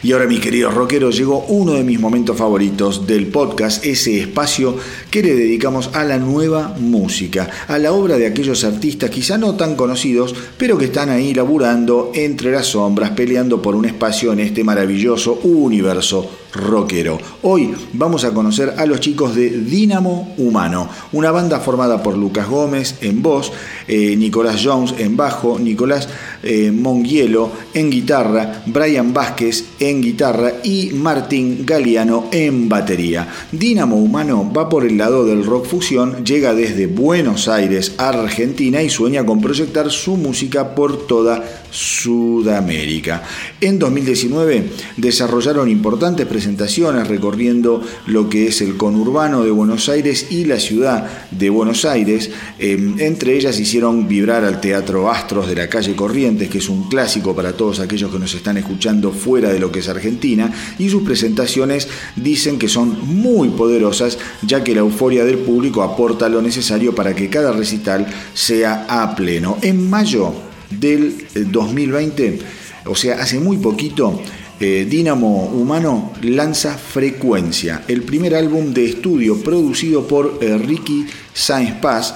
Y ahora, mis queridos rockeros, llegó uno de mis momentos favoritos del podcast, ese espacio que le dedicamos a la nueva música, a la obra de aquellos artistas quizá no tan conocidos, pero que están ahí laburando entre las sombras, peleando por un espacio en este maravilloso universo rockero. Hoy vamos a conocer a los chicos de Dínamo Humano, una banda formada por Lucas Gómez en voz, eh, Nicolás Jones en bajo, Nicolás eh, Monguielo en guitarra, Brian Vázquez en guitarra y Martín Galeano en batería. Dínamo Humano va por el lado del rock fusión, llega desde Buenos Aires, Argentina y sueña con proyectar su música por toda Sudamérica. En 2019 desarrollaron importantes presentaciones recorriendo lo que es el conurbano de Buenos Aires y la ciudad de Buenos Aires. Em, entre ellas hicieron vibrar al Teatro Astros de la calle Corrientes, que es un clásico para todos aquellos que nos están escuchando fuera de lo que es Argentina, y sus presentaciones dicen que son muy poderosas, ya que la euforia del público aporta lo necesario para que cada recital sea a pleno. En mayo del 2020, eh, o sea, hace muy poquito, eh, Dínamo Humano lanza Frecuencia, el primer álbum de estudio producido por eh, Ricky Sainz Paz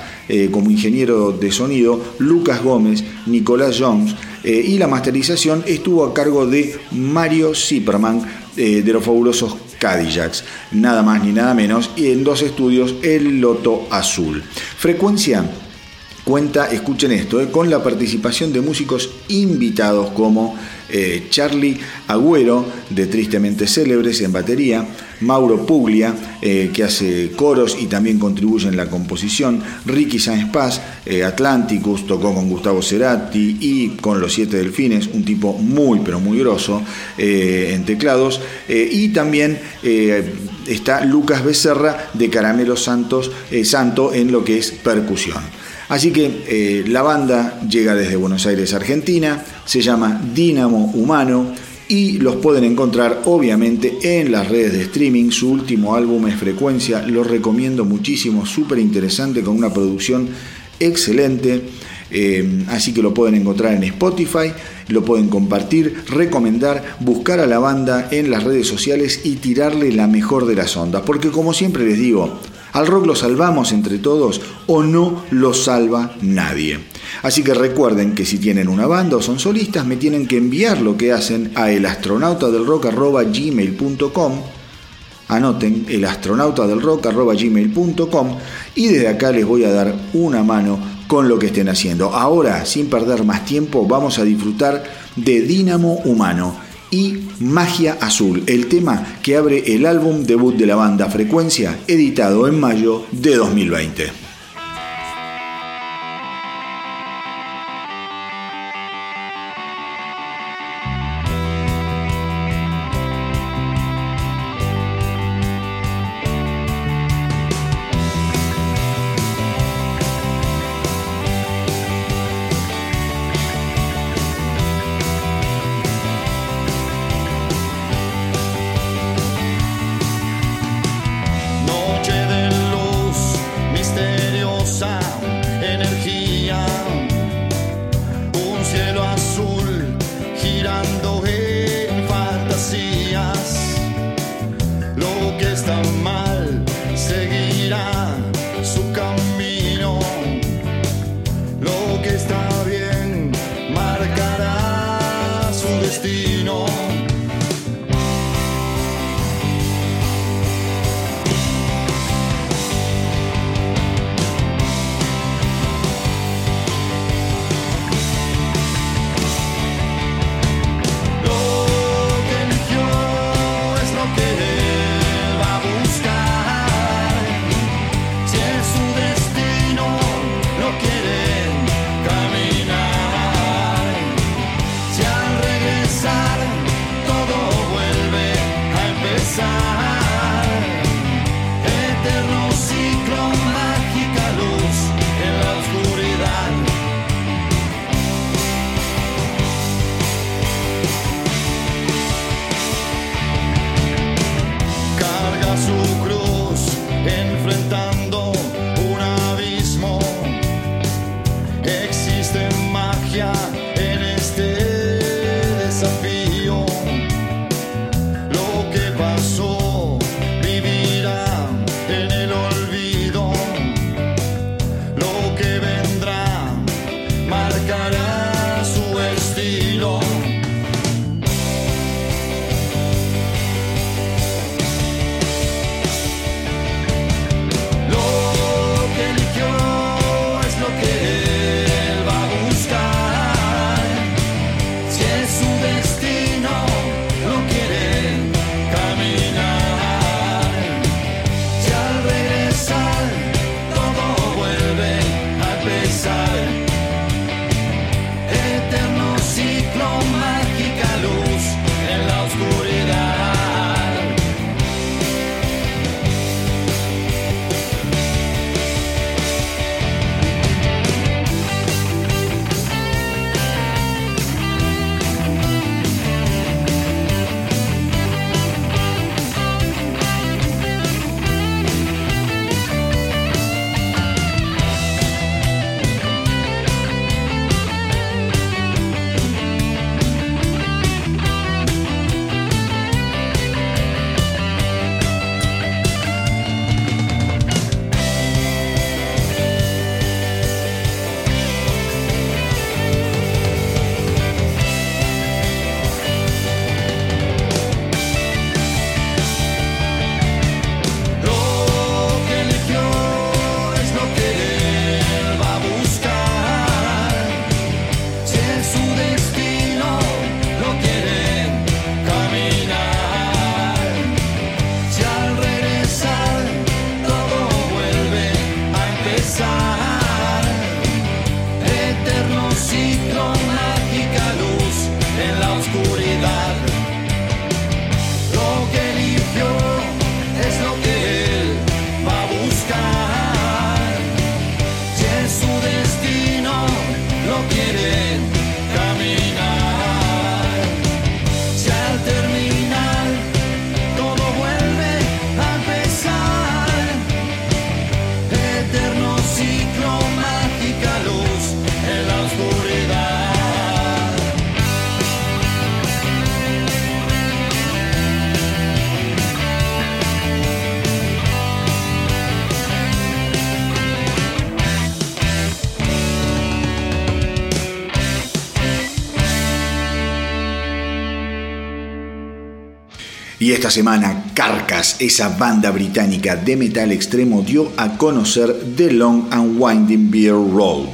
como ingeniero de sonido, Lucas Gómez, Nicolás Jones y la masterización estuvo a cargo de Mario Zipperman de los fabulosos Cadillacs, nada más ni nada menos, y en dos estudios El Loto Azul. Frecuencia cuenta, escuchen esto, eh, con la participación de músicos invitados como eh, Charlie Agüero, de Tristemente Célebres, en batería, Mauro Puglia, eh, que hace coros y también contribuye en la composición, Ricky Sáenz Paz, Atlanticus, tocó con Gustavo Cerati y con Los Siete Delfines, un tipo muy pero muy grosso en teclados, y también está Lucas Becerra de Caramelo Santos, Santo en lo que es percusión. Así que eh, la banda llega desde Buenos Aires, Argentina, se llama Dínamo Humano y los pueden encontrar obviamente en las redes de streaming. Su último álbum es Frecuencia, lo recomiendo muchísimo, súper interesante con una producción excelente. Eh, así que lo pueden encontrar en Spotify, lo pueden compartir, recomendar, buscar a la banda en las redes sociales y tirarle la mejor de las ondas. Porque como siempre les digo, ¿Al rock lo salvamos entre todos o no lo salva nadie? Así que recuerden que si tienen una banda o son solistas, me tienen que enviar lo que hacen a elastronautadelrock.gmail.com Anoten elastronautadelrock.gmail.com y desde acá les voy a dar una mano con lo que estén haciendo. Ahora, sin perder más tiempo, vamos a disfrutar de Dínamo Humano y Magia Azul, el tema que abre el álbum debut de la banda Frecuencia, editado en mayo de 2020. Esta semana, Carcass, esa banda británica de metal extremo, dio a conocer The Long and Winding Beer Road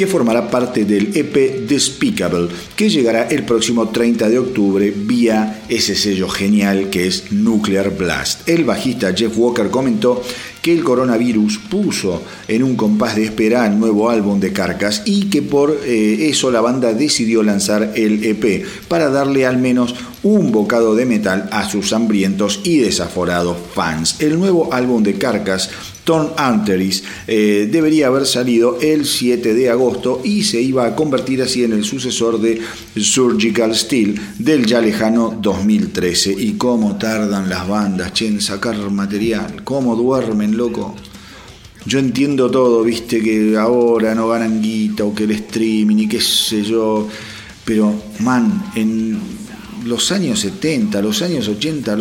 que formará parte del EP Despicable, que llegará el próximo 30 de octubre vía ese sello genial que es Nuclear Blast. El bajista Jeff Walker comentó que el coronavirus puso en un compás de espera el nuevo álbum de Carcas y que por eh, eso la banda decidió lanzar el EP para darle al menos un bocado de metal a sus hambrientos y desaforados fans. El nuevo álbum de Carcas Tom Anteris eh, debería haber salido el 7 de agosto y se iba a convertir así en el sucesor de Surgical Steel del ya lejano 2013. Y cómo tardan las bandas che, en sacar material, cómo duermen, loco. Yo entiendo todo, viste, que ahora no ganan guita o que el streaming y qué sé yo, pero man, en los años 70, los años 80,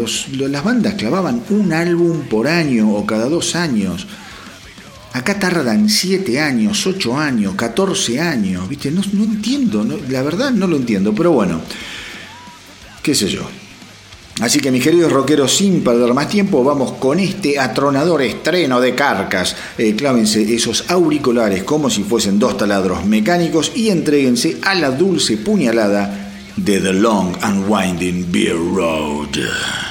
las bandas clavaban un álbum por año o cada dos años. Acá tardan 7 años, 8 años, 14 años, ¿viste? No, entiendo, la verdad no lo entiendo, pero bueno, qué sé yo. Así que mis queridos rockeros, sin perder más tiempo, vamos con este atronador estreno de carcas. Eh, clávense esos auriculares como si fuesen dos taladros mecánicos y entréguense a la dulce puñalada de The Long and Winding Beer Road.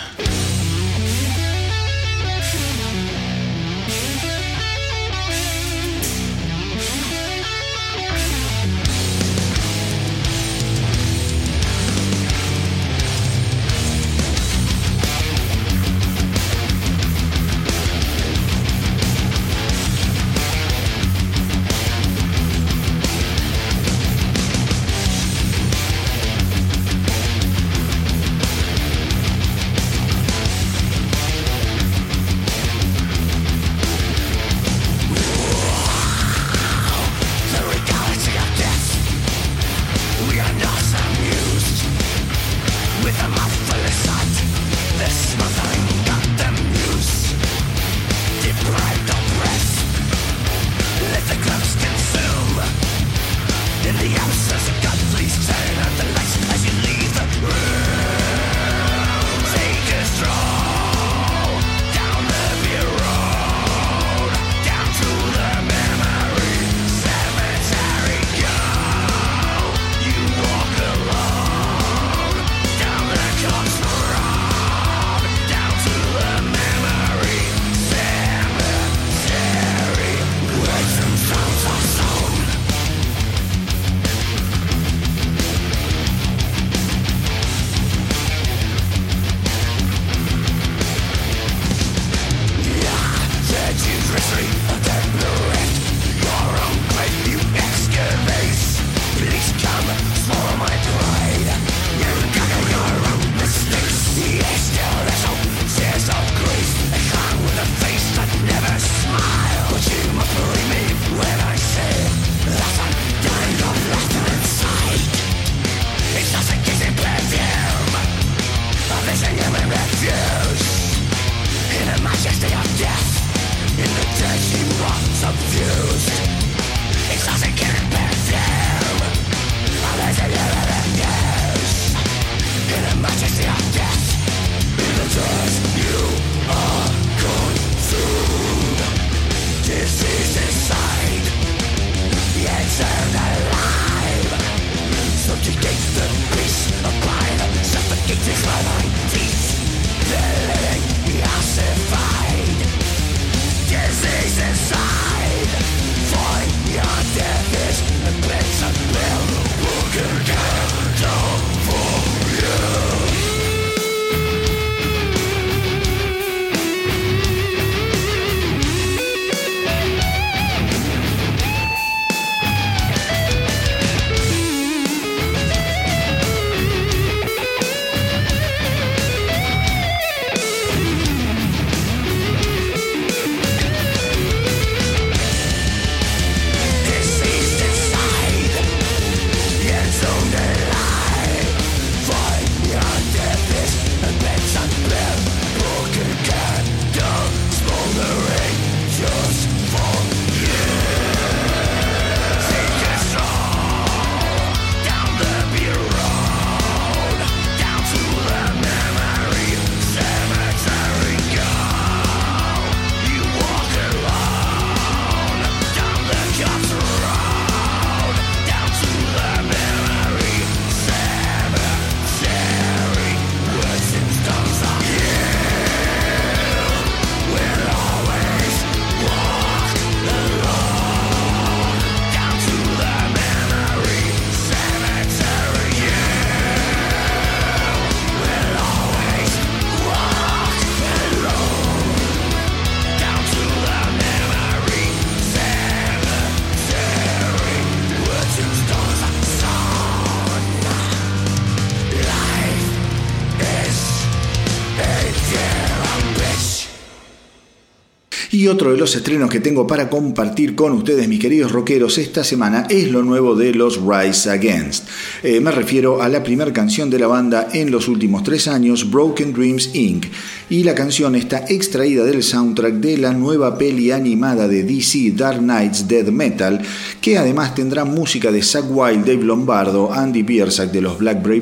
Y otro de los estrenos que tengo para compartir con ustedes, mis queridos rockeros, esta semana es lo nuevo de los Rise Against. Eh, me refiero a la primera canción de la banda en los últimos tres años, Broken Dreams Inc. Y la canción está extraída del soundtrack de la nueva peli animada de DC, Dark Knights Dead Metal, que además tendrá música de Zack Wild, Dave Lombardo, Andy Biersack de los Black Brave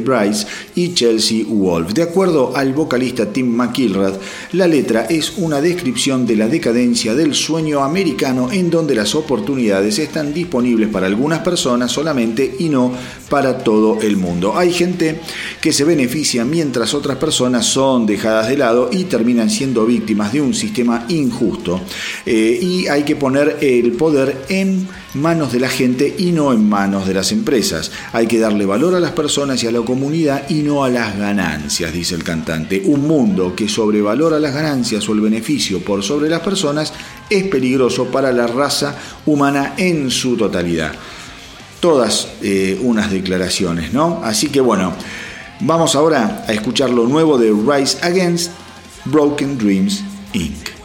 y Chelsea Wolf. De acuerdo al vocalista Tim McIlrath, la letra es una descripción de la década del sueño americano en donde las oportunidades están disponibles para algunas personas solamente y no para todo el mundo. Hay gente que se beneficia mientras otras personas son dejadas de lado y terminan siendo víctimas de un sistema injusto. Eh, y hay que poner el poder en manos de la gente y no en manos de las empresas. Hay que darle valor a las personas y a la comunidad y no a las ganancias, dice el cantante. Un mundo que sobrevalora las ganancias o el beneficio por sobre las personas es peligroso para la raza humana en su totalidad. Todas eh, unas declaraciones, ¿no? Así que bueno, vamos ahora a escuchar lo nuevo de Rise Against Broken Dreams Inc.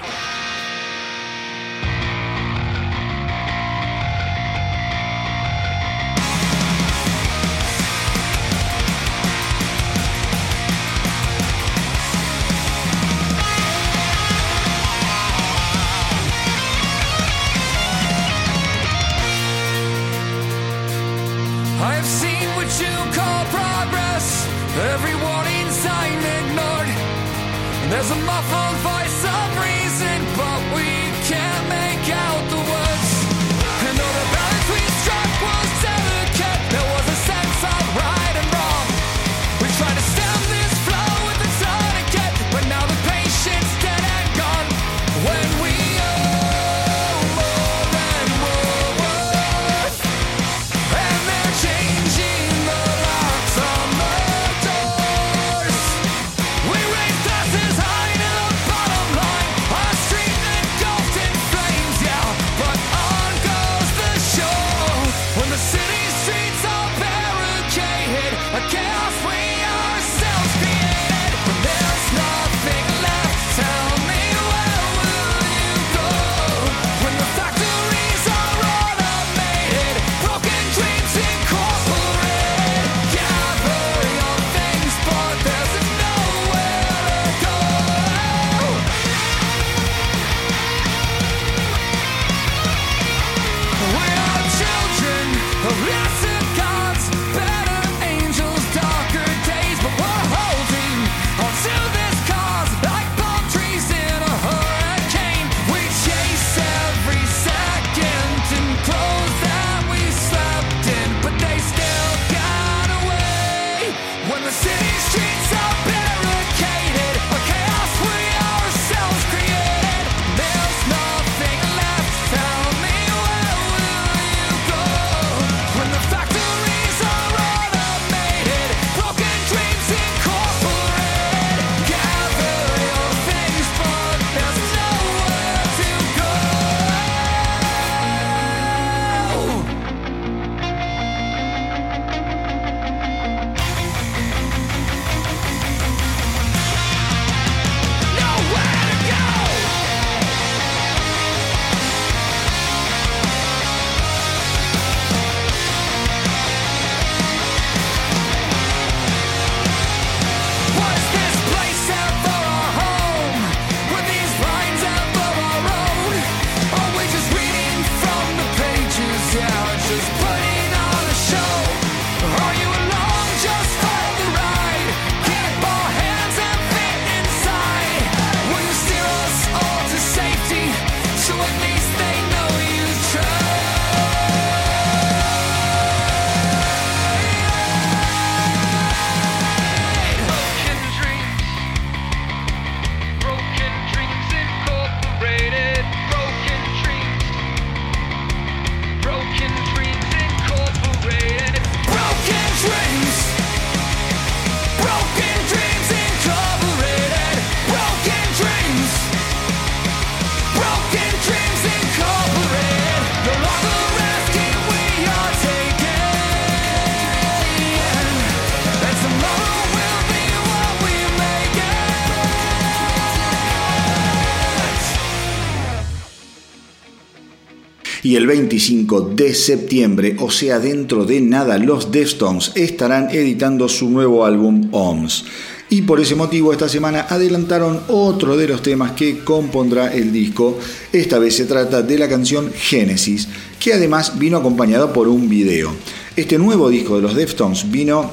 el 25 de septiembre, o sea dentro de nada, los Deftones estarán editando su nuevo álbum OMS. Y por ese motivo esta semana adelantaron otro de los temas que compondrá el disco. Esta vez se trata de la canción Genesis, que además vino acompañado por un video. Este nuevo disco de los Deftones vino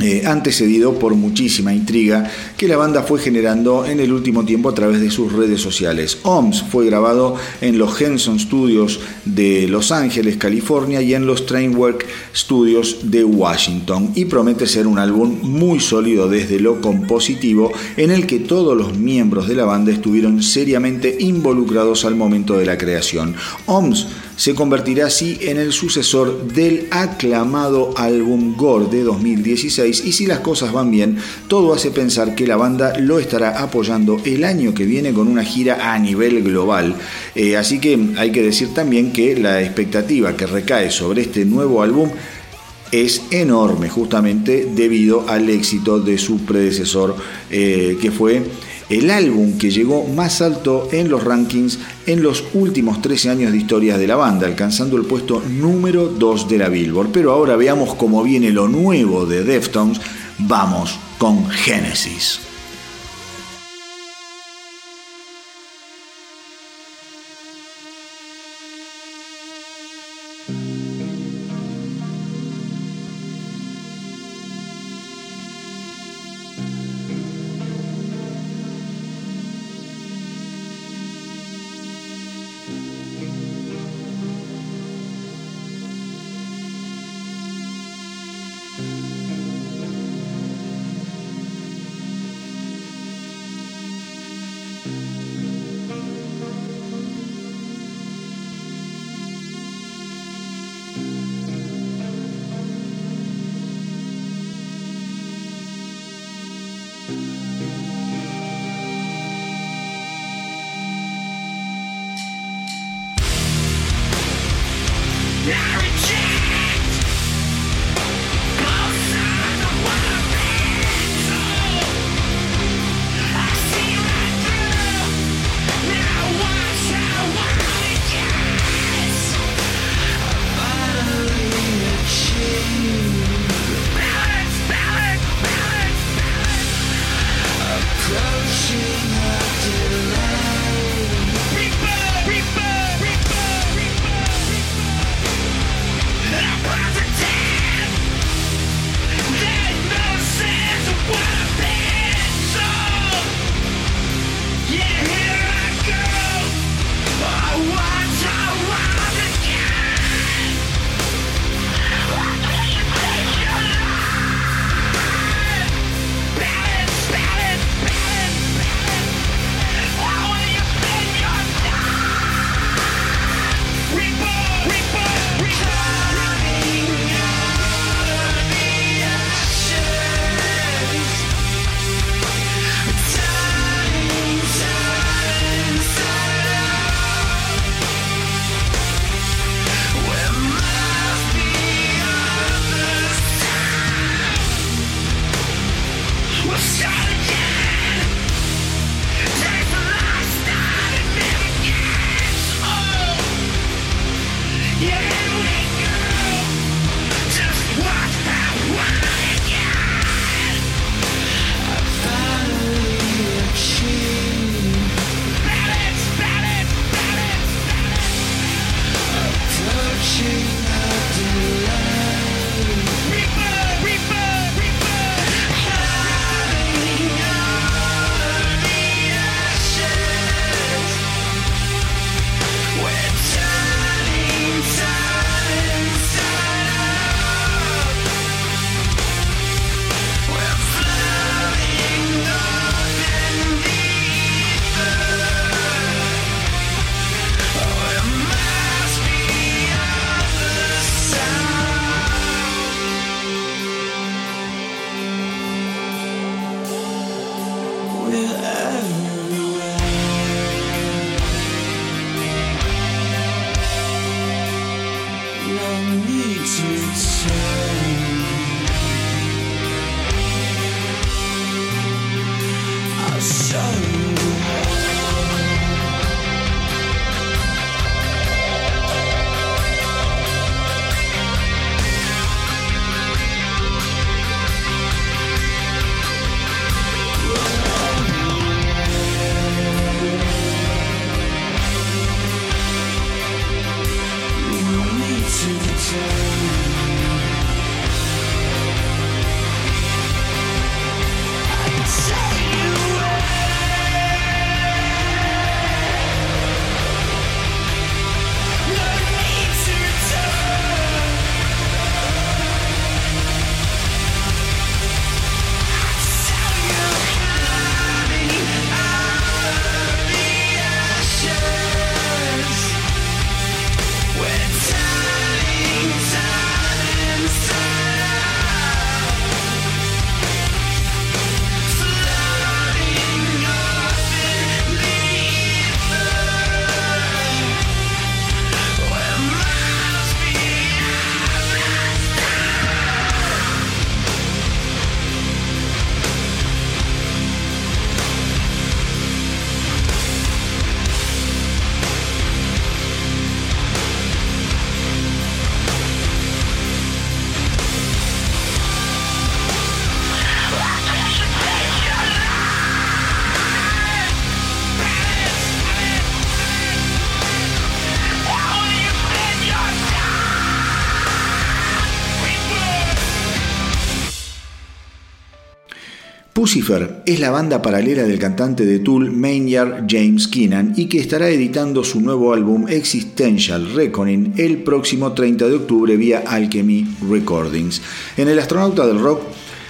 eh, antecedido por muchísima intriga que la banda fue generando en el último tiempo a través de sus redes sociales. OMS fue grabado en los Henson Studios de Los Ángeles, California y en los Trainwork Studios de Washington y promete ser un álbum muy sólido desde lo compositivo en el que todos los miembros de la banda estuvieron seriamente involucrados al momento de la creación. OMS se convertirá así en el sucesor del aclamado álbum Gore de 2016 y si las cosas van bien, todo hace pensar que la banda lo estará apoyando el año que viene con una gira a nivel global. Eh, así que hay que decir también que la expectativa que recae sobre este nuevo álbum es enorme justamente debido al éxito de su predecesor eh, que fue el álbum que llegó más alto en los rankings en los últimos 13 años de historia de la banda, alcanzando el puesto número 2 de la Billboard. Pero ahora veamos cómo viene lo nuevo de Deftones. Vamos con Genesis. Pucifer es la banda paralela del cantante de Tool Maynard James Keenan y que estará editando su nuevo álbum Existential Reckoning el próximo 30 de octubre vía Alchemy Recordings. En El Astronauta del Rock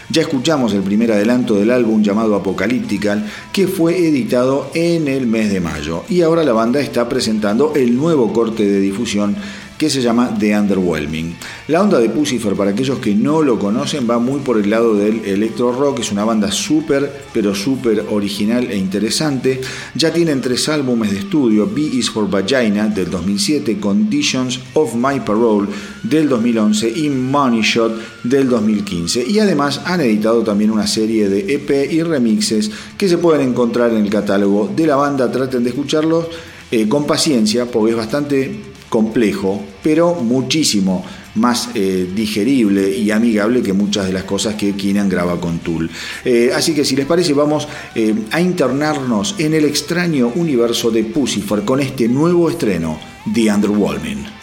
ya escuchamos el primer adelanto del álbum llamado Apocalyptical que fue editado en el mes de mayo y ahora la banda está presentando el nuevo corte de difusión que se llama The Underwhelming. La onda de Pucifer, para aquellos que no lo conocen, va muy por el lado del electro rock, es una banda súper, pero súper original e interesante. Ya tienen tres álbumes de estudio, B is for Vagina del 2007, Conditions of My Parole del 2011 y Money Shot del 2015. Y además han editado también una serie de EP y remixes que se pueden encontrar en el catálogo de la banda. Traten de escucharlos eh, con paciencia porque es bastante complejo, pero muchísimo más eh, digerible y amigable que muchas de las cosas que Keenan graba con Tool. Eh, así que si les parece vamos eh, a internarnos en el extraño universo de Pucifer con este nuevo estreno, The Underwhelming.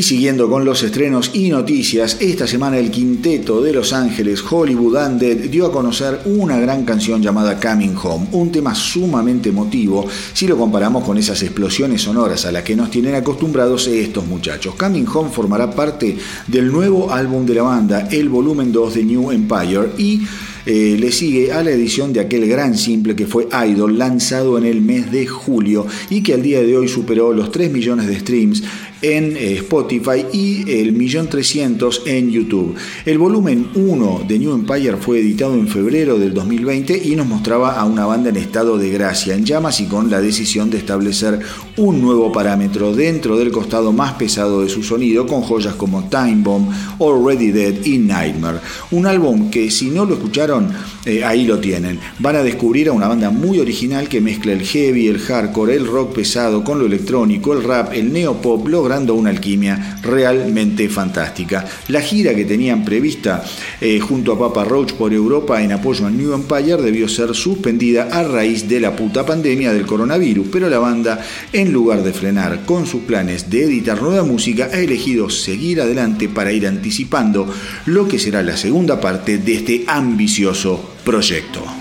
Y siguiendo con los estrenos y noticias, esta semana el quinteto de Los Ángeles, Hollywood Undead, dio a conocer una gran canción llamada Coming Home, un tema sumamente emotivo si lo comparamos con esas explosiones sonoras a las que nos tienen acostumbrados estos muchachos. Coming Home formará parte del nuevo álbum de la banda, el volumen 2 de New Empire, y eh, le sigue a la edición de aquel gran simple que fue Idol, lanzado en el mes de julio y que al día de hoy superó los 3 millones de streams en eh, Spotify y el millón trescientos en YouTube. El volumen 1 de New Empire fue editado en febrero del 2020 y nos mostraba a una banda en estado de gracia, en llamas y con la decisión de establecer un nuevo parámetro dentro del costado más pesado de su sonido con joyas como Time Bomb, Already Dead y Nightmare. Un álbum que si no lo escucharon, eh, ahí lo tienen. Van a descubrir a una banda muy original que mezcla el heavy, el hardcore, el rock pesado con lo electrónico, el rap, el neopop, lo una alquimia realmente fantástica. La gira que tenían prevista eh, junto a Papa Roach por Europa en apoyo a New Empire debió ser suspendida a raíz de la puta pandemia del coronavirus, pero la banda, en lugar de frenar con sus planes de editar nueva música, ha elegido seguir adelante para ir anticipando lo que será la segunda parte de este ambicioso proyecto.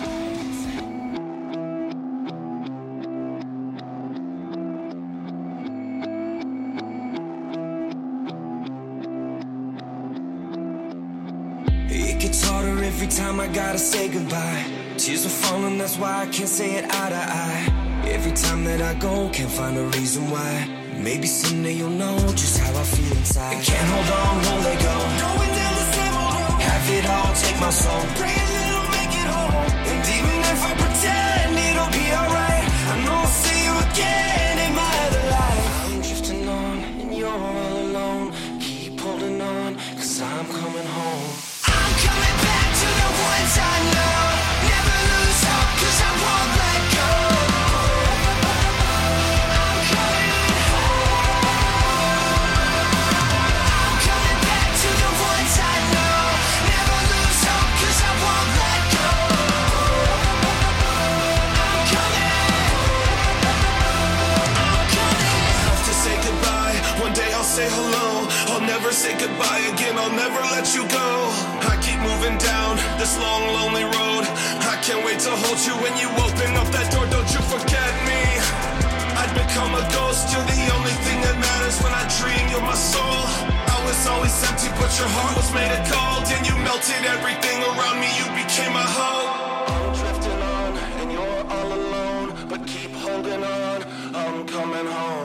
Why I can't say it eye to eye. Every time that I go, can't find a reason why. Maybe someday you'll know just how I feel inside. I can't hold on, won't let go. Going down the same old road. Have it all, take my soul. Pray that it'll make it home. And even if I pretend it'll be alright, I know I'll see you again say goodbye again, I'll never let you go. I keep moving down this long, lonely road. I can't wait to hold you when you open up that door. Don't you forget me. I'd become a ghost, you're the only thing that matters when I dream. You're my soul. I was always empty, but your heart was made of gold. And you melted everything around me, you became my hope. I'm drifting on, and you're all alone. But keep holding on, I'm coming home.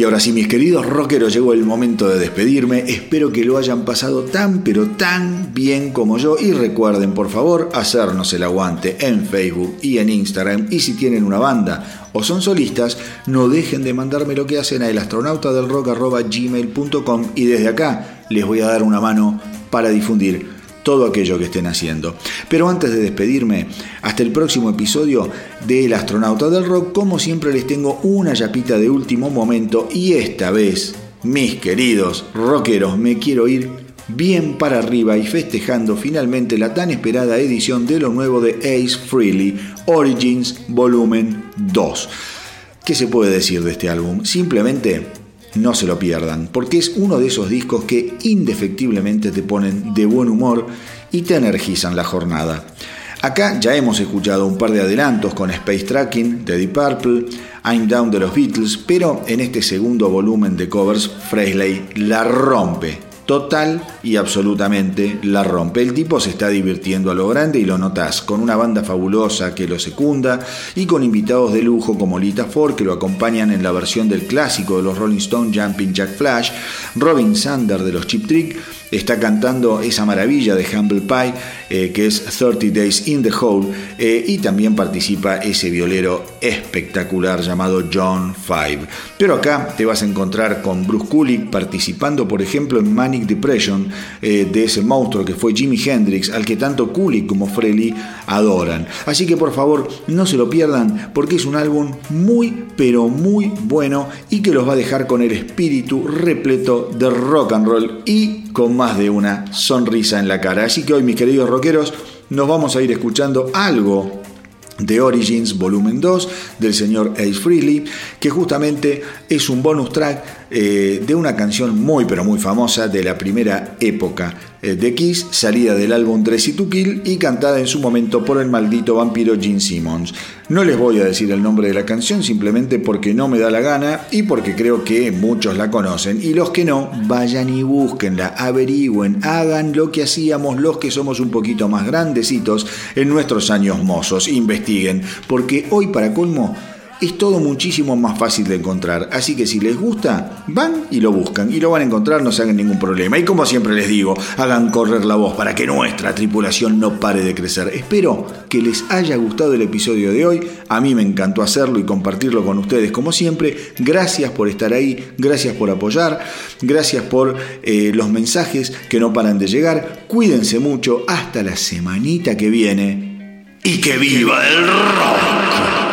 Y ahora sí, mis queridos rockeros, llegó el momento de despedirme. Espero que lo hayan pasado tan, pero tan bien como yo. Y recuerden, por favor, hacernos el aguante en Facebook y en Instagram. Y si tienen una banda o son solistas, no dejen de mandarme lo que hacen a elastronautadelrock.gmail.com y desde acá les voy a dar una mano para difundir todo aquello que estén haciendo. Pero antes de despedirme, hasta el próximo episodio de El astronauta del rock, como siempre les tengo una yapita de último momento y esta vez, mis queridos rockeros, me quiero ir bien para arriba y festejando finalmente la tan esperada edición de lo nuevo de Ace Freely, Origins Volumen 2. ¿Qué se puede decir de este álbum? Simplemente no se lo pierdan, porque es uno de esos discos que indefectiblemente te ponen de buen humor y te energizan la jornada. Acá ya hemos escuchado un par de adelantos con Space Tracking de Deep Purple, I'm Down de los Beatles, pero en este segundo volumen de covers, Frehley la rompe total y absolutamente la rompe. El tipo se está divirtiendo a lo grande y lo notas, con una banda fabulosa que lo secunda y con invitados de lujo como Lita Ford que lo acompañan en la versión del clásico de los Rolling Stones Jumping Jack Flash, Robin Sander de los Chip Trick está cantando esa maravilla de Humble Pie eh, que es 30 Days in the Hole eh, y también participa ese violero espectacular llamado John Five. Pero acá te vas a encontrar con Bruce Kulick participando por ejemplo en Manic Depression eh, de ese monstruo que fue Jimi Hendrix al que tanto Kulick como Frehley adoran. Así que por favor no se lo pierdan porque es un álbum muy pero muy bueno y que los va a dejar con el espíritu repleto de rock and roll y con más de una sonrisa en la cara. Así que hoy mis queridos rockeros nos vamos a ir escuchando algo de Origins Volumen 2 del señor Ace Frehley, que justamente es un bonus track eh, de una canción muy pero muy famosa de la primera época de Kiss, salida del álbum Dressy to Kill y cantada en su momento por el maldito vampiro Gene Simmons. No les voy a decir el nombre de la canción simplemente porque no me da la gana y porque creo que muchos la conocen y los que no, vayan y búsquenla, averigüen, hagan lo que hacíamos los que somos un poquito más grandecitos en nuestros años mozos, investiguen, porque hoy para colmo es todo muchísimo más fácil de encontrar. Así que si les gusta, van y lo buscan y lo van a encontrar, no se hagan ningún problema. Y como siempre les digo, hagan correr la voz para que nuestra tripulación no pare de crecer. Espero que les haya gustado el episodio de hoy. A mí me encantó hacerlo y compartirlo con ustedes como siempre. Gracias por estar ahí, gracias por apoyar, gracias por eh, los mensajes que no paran de llegar. Cuídense mucho hasta la semanita que viene. Y que viva el rock.